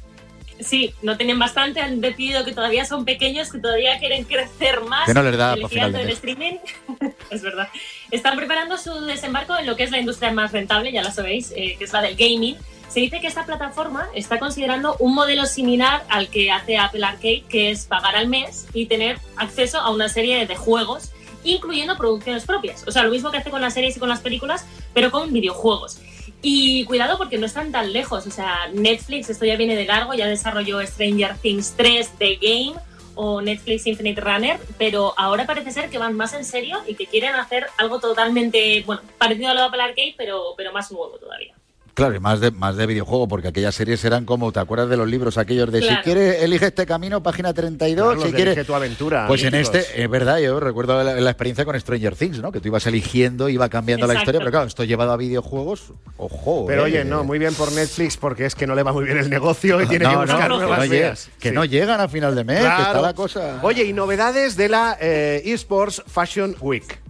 Sí, no tienen bastante, han decidido que todavía son pequeños, que todavía quieren crecer más. Que no les da final del streaming. (laughs) es verdad. Están preparando su desembarco en lo que es la industria más rentable, ya la sabéis, eh, que es la del gaming. Se dice que esta plataforma está considerando un modelo similar al que hace Apple Arcade, que es pagar al mes y tener acceso a una serie de juegos, incluyendo producciones propias. O sea, lo mismo que hace con las series y con las películas, pero con videojuegos. Y cuidado porque no están tan lejos. O sea, Netflix, esto ya viene de largo, ya desarrolló Stranger Things 3 The Game o Netflix Infinite Runner, pero ahora parece ser que van más en serio y que quieren hacer algo totalmente, bueno, parecido a lo de Apple Arcade, pero, pero más nuevo todavía. Claro, y más de, más de videojuego, porque aquellas series eran como, ¿te acuerdas de los libros aquellos de si Claro. quieres, elige este camino, página 32, Claro, si quieres... Elige tu aventura. Pues en este, es verdad, yo recuerdo la, la experiencia con Stranger Things, ¿no? Que tú ibas eligiendo, iba cambiando la historia, pero claro, esto llevado a videojuegos, ojo. Pero eh. oye, no, muy bien por Netflix porque es que no le va muy bien el negocio y (laughs) tiene No, que no, buscar que nuevas no vías. que Sí. no llegan a final de mes, que está la cosa... Oye, y novedades de la eh, eSports Fashion Week.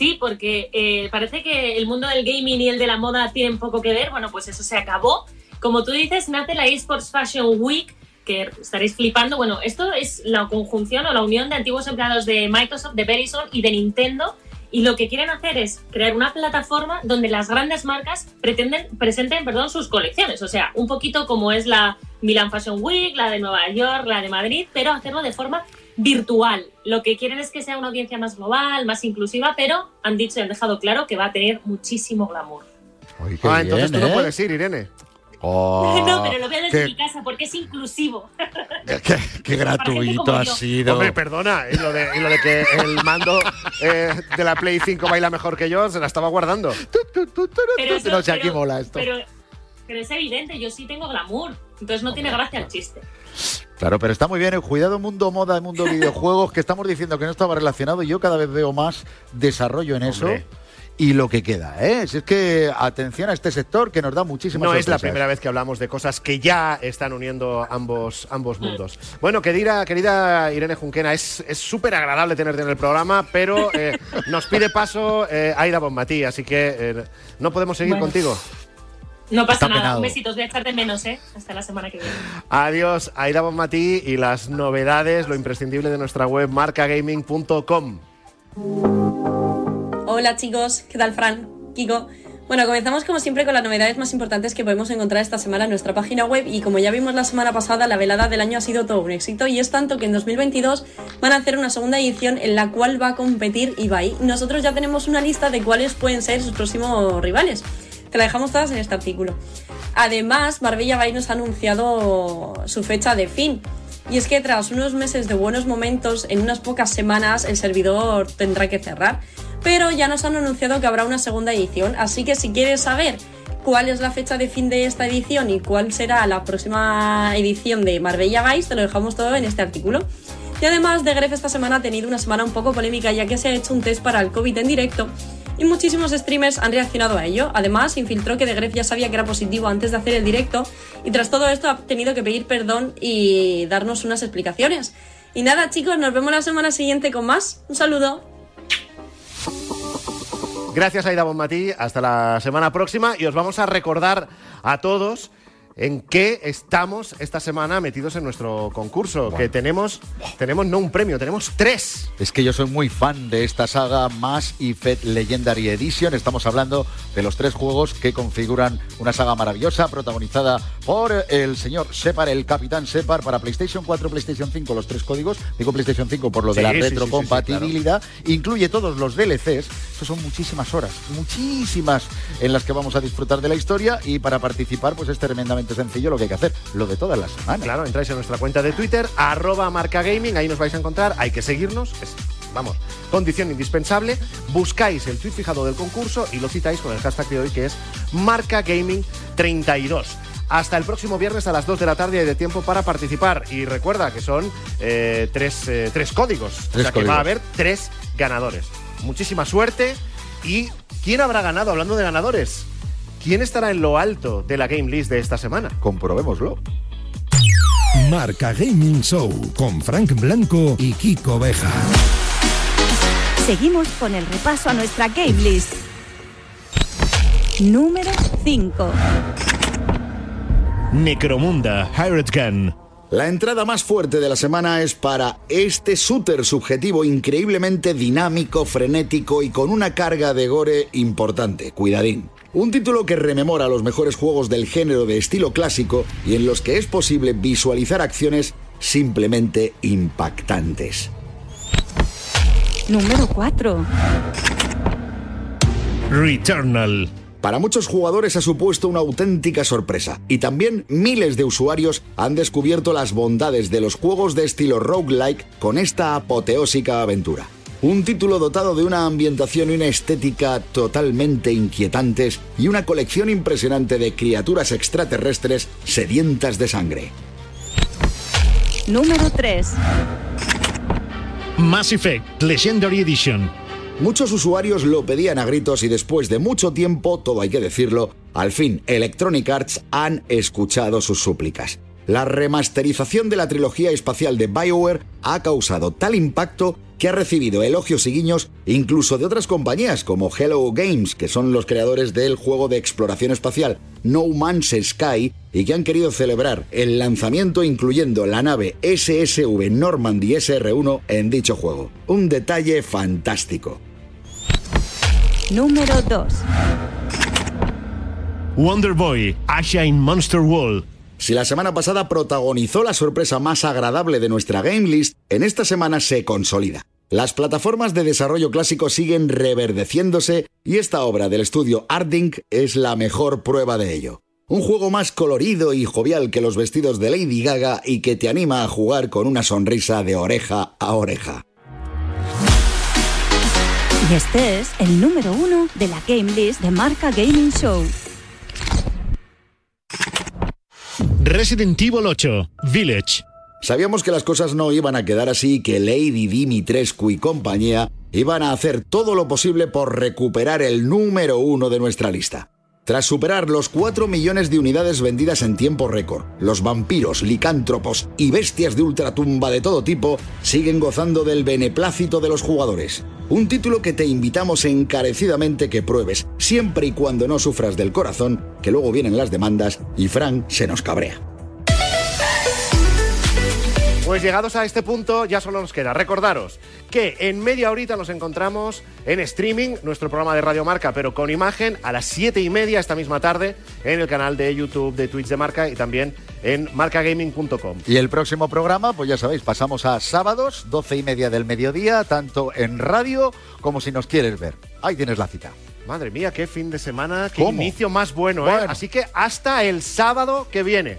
Sí, porque eh, parece que el mundo del gaming y el de la moda tienen poco que ver. Bueno, pues eso se acabó. Como tú dices, nace la eSports Fashion Week, que estaréis flipando. Bueno, esto es la conjunción o la unión de antiguos empleados de Microsoft, de Verizon y de Nintendo. Y lo que quieren hacer es crear una plataforma donde las grandes marcas pretenden, presenten perdón, sus colecciones. O sea, un poquito como es la Milan Fashion Week, la de Nueva York, la de Madrid, pero hacerlo de forma virtual. Lo que quieren es que sea una audiencia más global, más inclusiva, pero han dicho y han dejado claro que va a tener muchísimo glamour. Qué Ah, entonces bien, tú no ¿eh? puedes ir, Irene. Oh, no, pero lo veo desde qué, mi casa porque es inclusivo. qué- qué gratuito ha sido. Hombre, perdona, y lo de, y lo de que el mando eh, de la Play 5 baila mejor que yo, se la estaba guardando. Pero eso- no sé, aquí pero- mola esto. Pero, pero es evidente, yo sí tengo glamour, entonces no tiene gracia el chiste. Claro, pero está muy bien. el Cuidado mundo moda, el mundo (laughs) videojuegos, que estamos diciendo que no estaba relacionado. y Yo cada vez veo más desarrollo en eso. Y lo que queda, ¿eh? Si es que atención a este sector que nos da muchísimas No es la primera vez que hablamos de cosas que ya están uniendo ambos, ambos mundos. Bueno, querida, querida Irene Junquena, es es súper agradable tenerte en el programa, pero eh, nos pide paso eh, Aida Bonmatí, así que eh, no podemos seguir Bueno. contigo. No pasa Está nada. penado. Un besito, os voy a echar de menos, ¿eh? Hasta la semana que viene. Adiós, Aida Bonmatí y las novedades, lo imprescindible de nuestra web marcagaming.com. Hola chicos, ¿qué tal Fran? Kiko. Bueno, comenzamos como siempre con las novedades más importantes que podemos encontrar esta semana en nuestra página web y como ya vimos la semana pasada, la velada del año ha sido todo un éxito y es tanto que en 2022 van a hacer una segunda edición en la cual va a competir Ibai. Nosotros ya tenemos una lista de cuáles pueden ser sus próximos rivales. Te la dejamos todas en este artículo. Además, Marbella Bay nos ha anunciado su fecha de fin. Y es que tras unos meses de buenos momentos, en unas pocas semanas el servidor tendrá que cerrar. Pero ya nos han anunciado que habrá una segunda edición, así que si quieres saber cuál es la fecha de fin de esta edición y cuál será la próxima edición de Marbella Vice, te lo dejamos todo en este artículo. Y además, de Gref esta semana ha tenido una semana un poco polémica ya que se ha hecho un test para el COVID en directo y muchísimos streamers han reaccionado a ello. Además, infiltró que The Gref ya sabía que era positivo antes de hacer el directo y tras todo esto ha tenido que pedir perdón y darnos unas explicaciones. Y nada, chicos, nos vemos la semana siguiente con más. Un saludo. Gracias, Aida Bonmatí. Hasta la semana próxima y os vamos a recordar a todos en qué estamos esta semana metidos en nuestro concurso. Que tenemos, tenemos no un premio, tenemos tres. Es que yo soy muy fan de esta saga Mass Effect Legendary Edition. Estamos hablando de los tres juegos que configuran una saga maravillosa protagonizada por el señor Separ, el capitán Separ para PlayStation 4, PlayStation 5, los tres códigos. Digo PlayStation 5 por lo de la sí, sí, retrocompatibilidad. Incluye todos los DLCs. Eso son muchísimas horas, muchísimas en las que vamos a disfrutar de la historia y para participar pues es tremendamente sencillo lo que hay que hacer, lo de todas las semanas. Claro, entráis en nuestra cuenta de Twitter, arroba marcagaming, ahí nos vais a encontrar, hay que seguirnos, es, vamos, condición indispensable, buscáis el tweet fijado del concurso y lo citáis con el hashtag de hoy que es marcagaming32. Hasta el próximo viernes a las 2 de la tarde hay de tiempo para participar. Y recuerda que son eh, tres, eh, tres códigos. o Tres sea que va a haber tres ganadores. Muchísima suerte. ¿Y quién habrá ganado? Hablando de ganadores. ¿Quién estará en lo alto de la game list de esta semana? Comprobémoslo. Marca Gaming Show con Frank Blanco y Kiko Beja. Seguimos con el repaso a nuestra game list. Número 5. Necromunda, Pirate Gun. La entrada más fuerte de la semana es para este shooter subjetivo increíblemente dinámico, frenético y con una carga de gore importante. Cuidadín. Un título que rememora los mejores juegos del género de estilo clásico y en los que es posible visualizar acciones simplemente impactantes. Número 4. Returnal. Para muchos jugadores ha supuesto una auténtica sorpresa y también miles de usuarios han descubierto las bondades de los juegos de estilo roguelike con esta apoteósica aventura. Un título dotado de una ambientación y una estética totalmente inquietantes y una colección impresionante de criaturas extraterrestres sedientas de sangre. Número 3. Mass Effect, Legendary Edition. Muchos usuarios lo pedían a gritos y después de mucho tiempo, todo hay que decirlo, al fin Electronic Arts han escuchado sus súplicas. La remasterización de la trilogía espacial de BioWare ha causado tal impacto que ha recibido elogios y guiños incluso de otras compañías como Hello Games, que son los creadores del juego de exploración espacial No Man's Sky y que han querido celebrar el lanzamiento incluyendo la nave SSV Normandy SR1 en dicho juego. Un detalle fantástico. Número 2. Wonder Boy, Asha in Monster Wall. Si la semana pasada protagonizó la sorpresa más agradable de nuestra game list, en esta semana se consolida. Las plataformas de desarrollo clásico siguen reverdeciéndose y esta obra del estudio Ardink es la mejor prueba de ello. Un juego más colorido y jovial que los vestidos de Lady Gaga y que te anima a jugar con una sonrisa de oreja a oreja. Y este es el número 1 de la game list de Marca Gaming Show. Resident Evil 8, Village. Sabíamos que las cosas no iban a quedar así que Lady Dimitrescu y compañía iban a hacer todo lo posible por recuperar el número uno de nuestra lista. Tras superar los 4 millones de unidades vendidas en tiempo récord, los vampiros, licántropos y bestias de ultratumba de todo tipo siguen gozando del beneplácito de los jugadores. Un título que te invitamos encarecidamente que pruebes, siempre y cuando no sufras del corazón, que luego vienen las demandas y Frank se nos cabrea. Pues llegados a este punto, ya solo nos queda recordaros que en media horita nos encontramos en streaming, nuestro programa de Radio Marca, pero con imagen, a las siete y media esta misma tarde, en el canal de YouTube de Twitch de Marca y también en marcagaming.com. Y el próximo programa, pues ya sabéis, pasamos a sábados, doce y media del mediodía, tanto en radio como si nos quieres ver. Ahí tienes la cita. Madre mía, qué fin de semana, qué ¿Cómo? inicio más bueno, ¿eh? Bueno. Así que hasta el sábado que viene.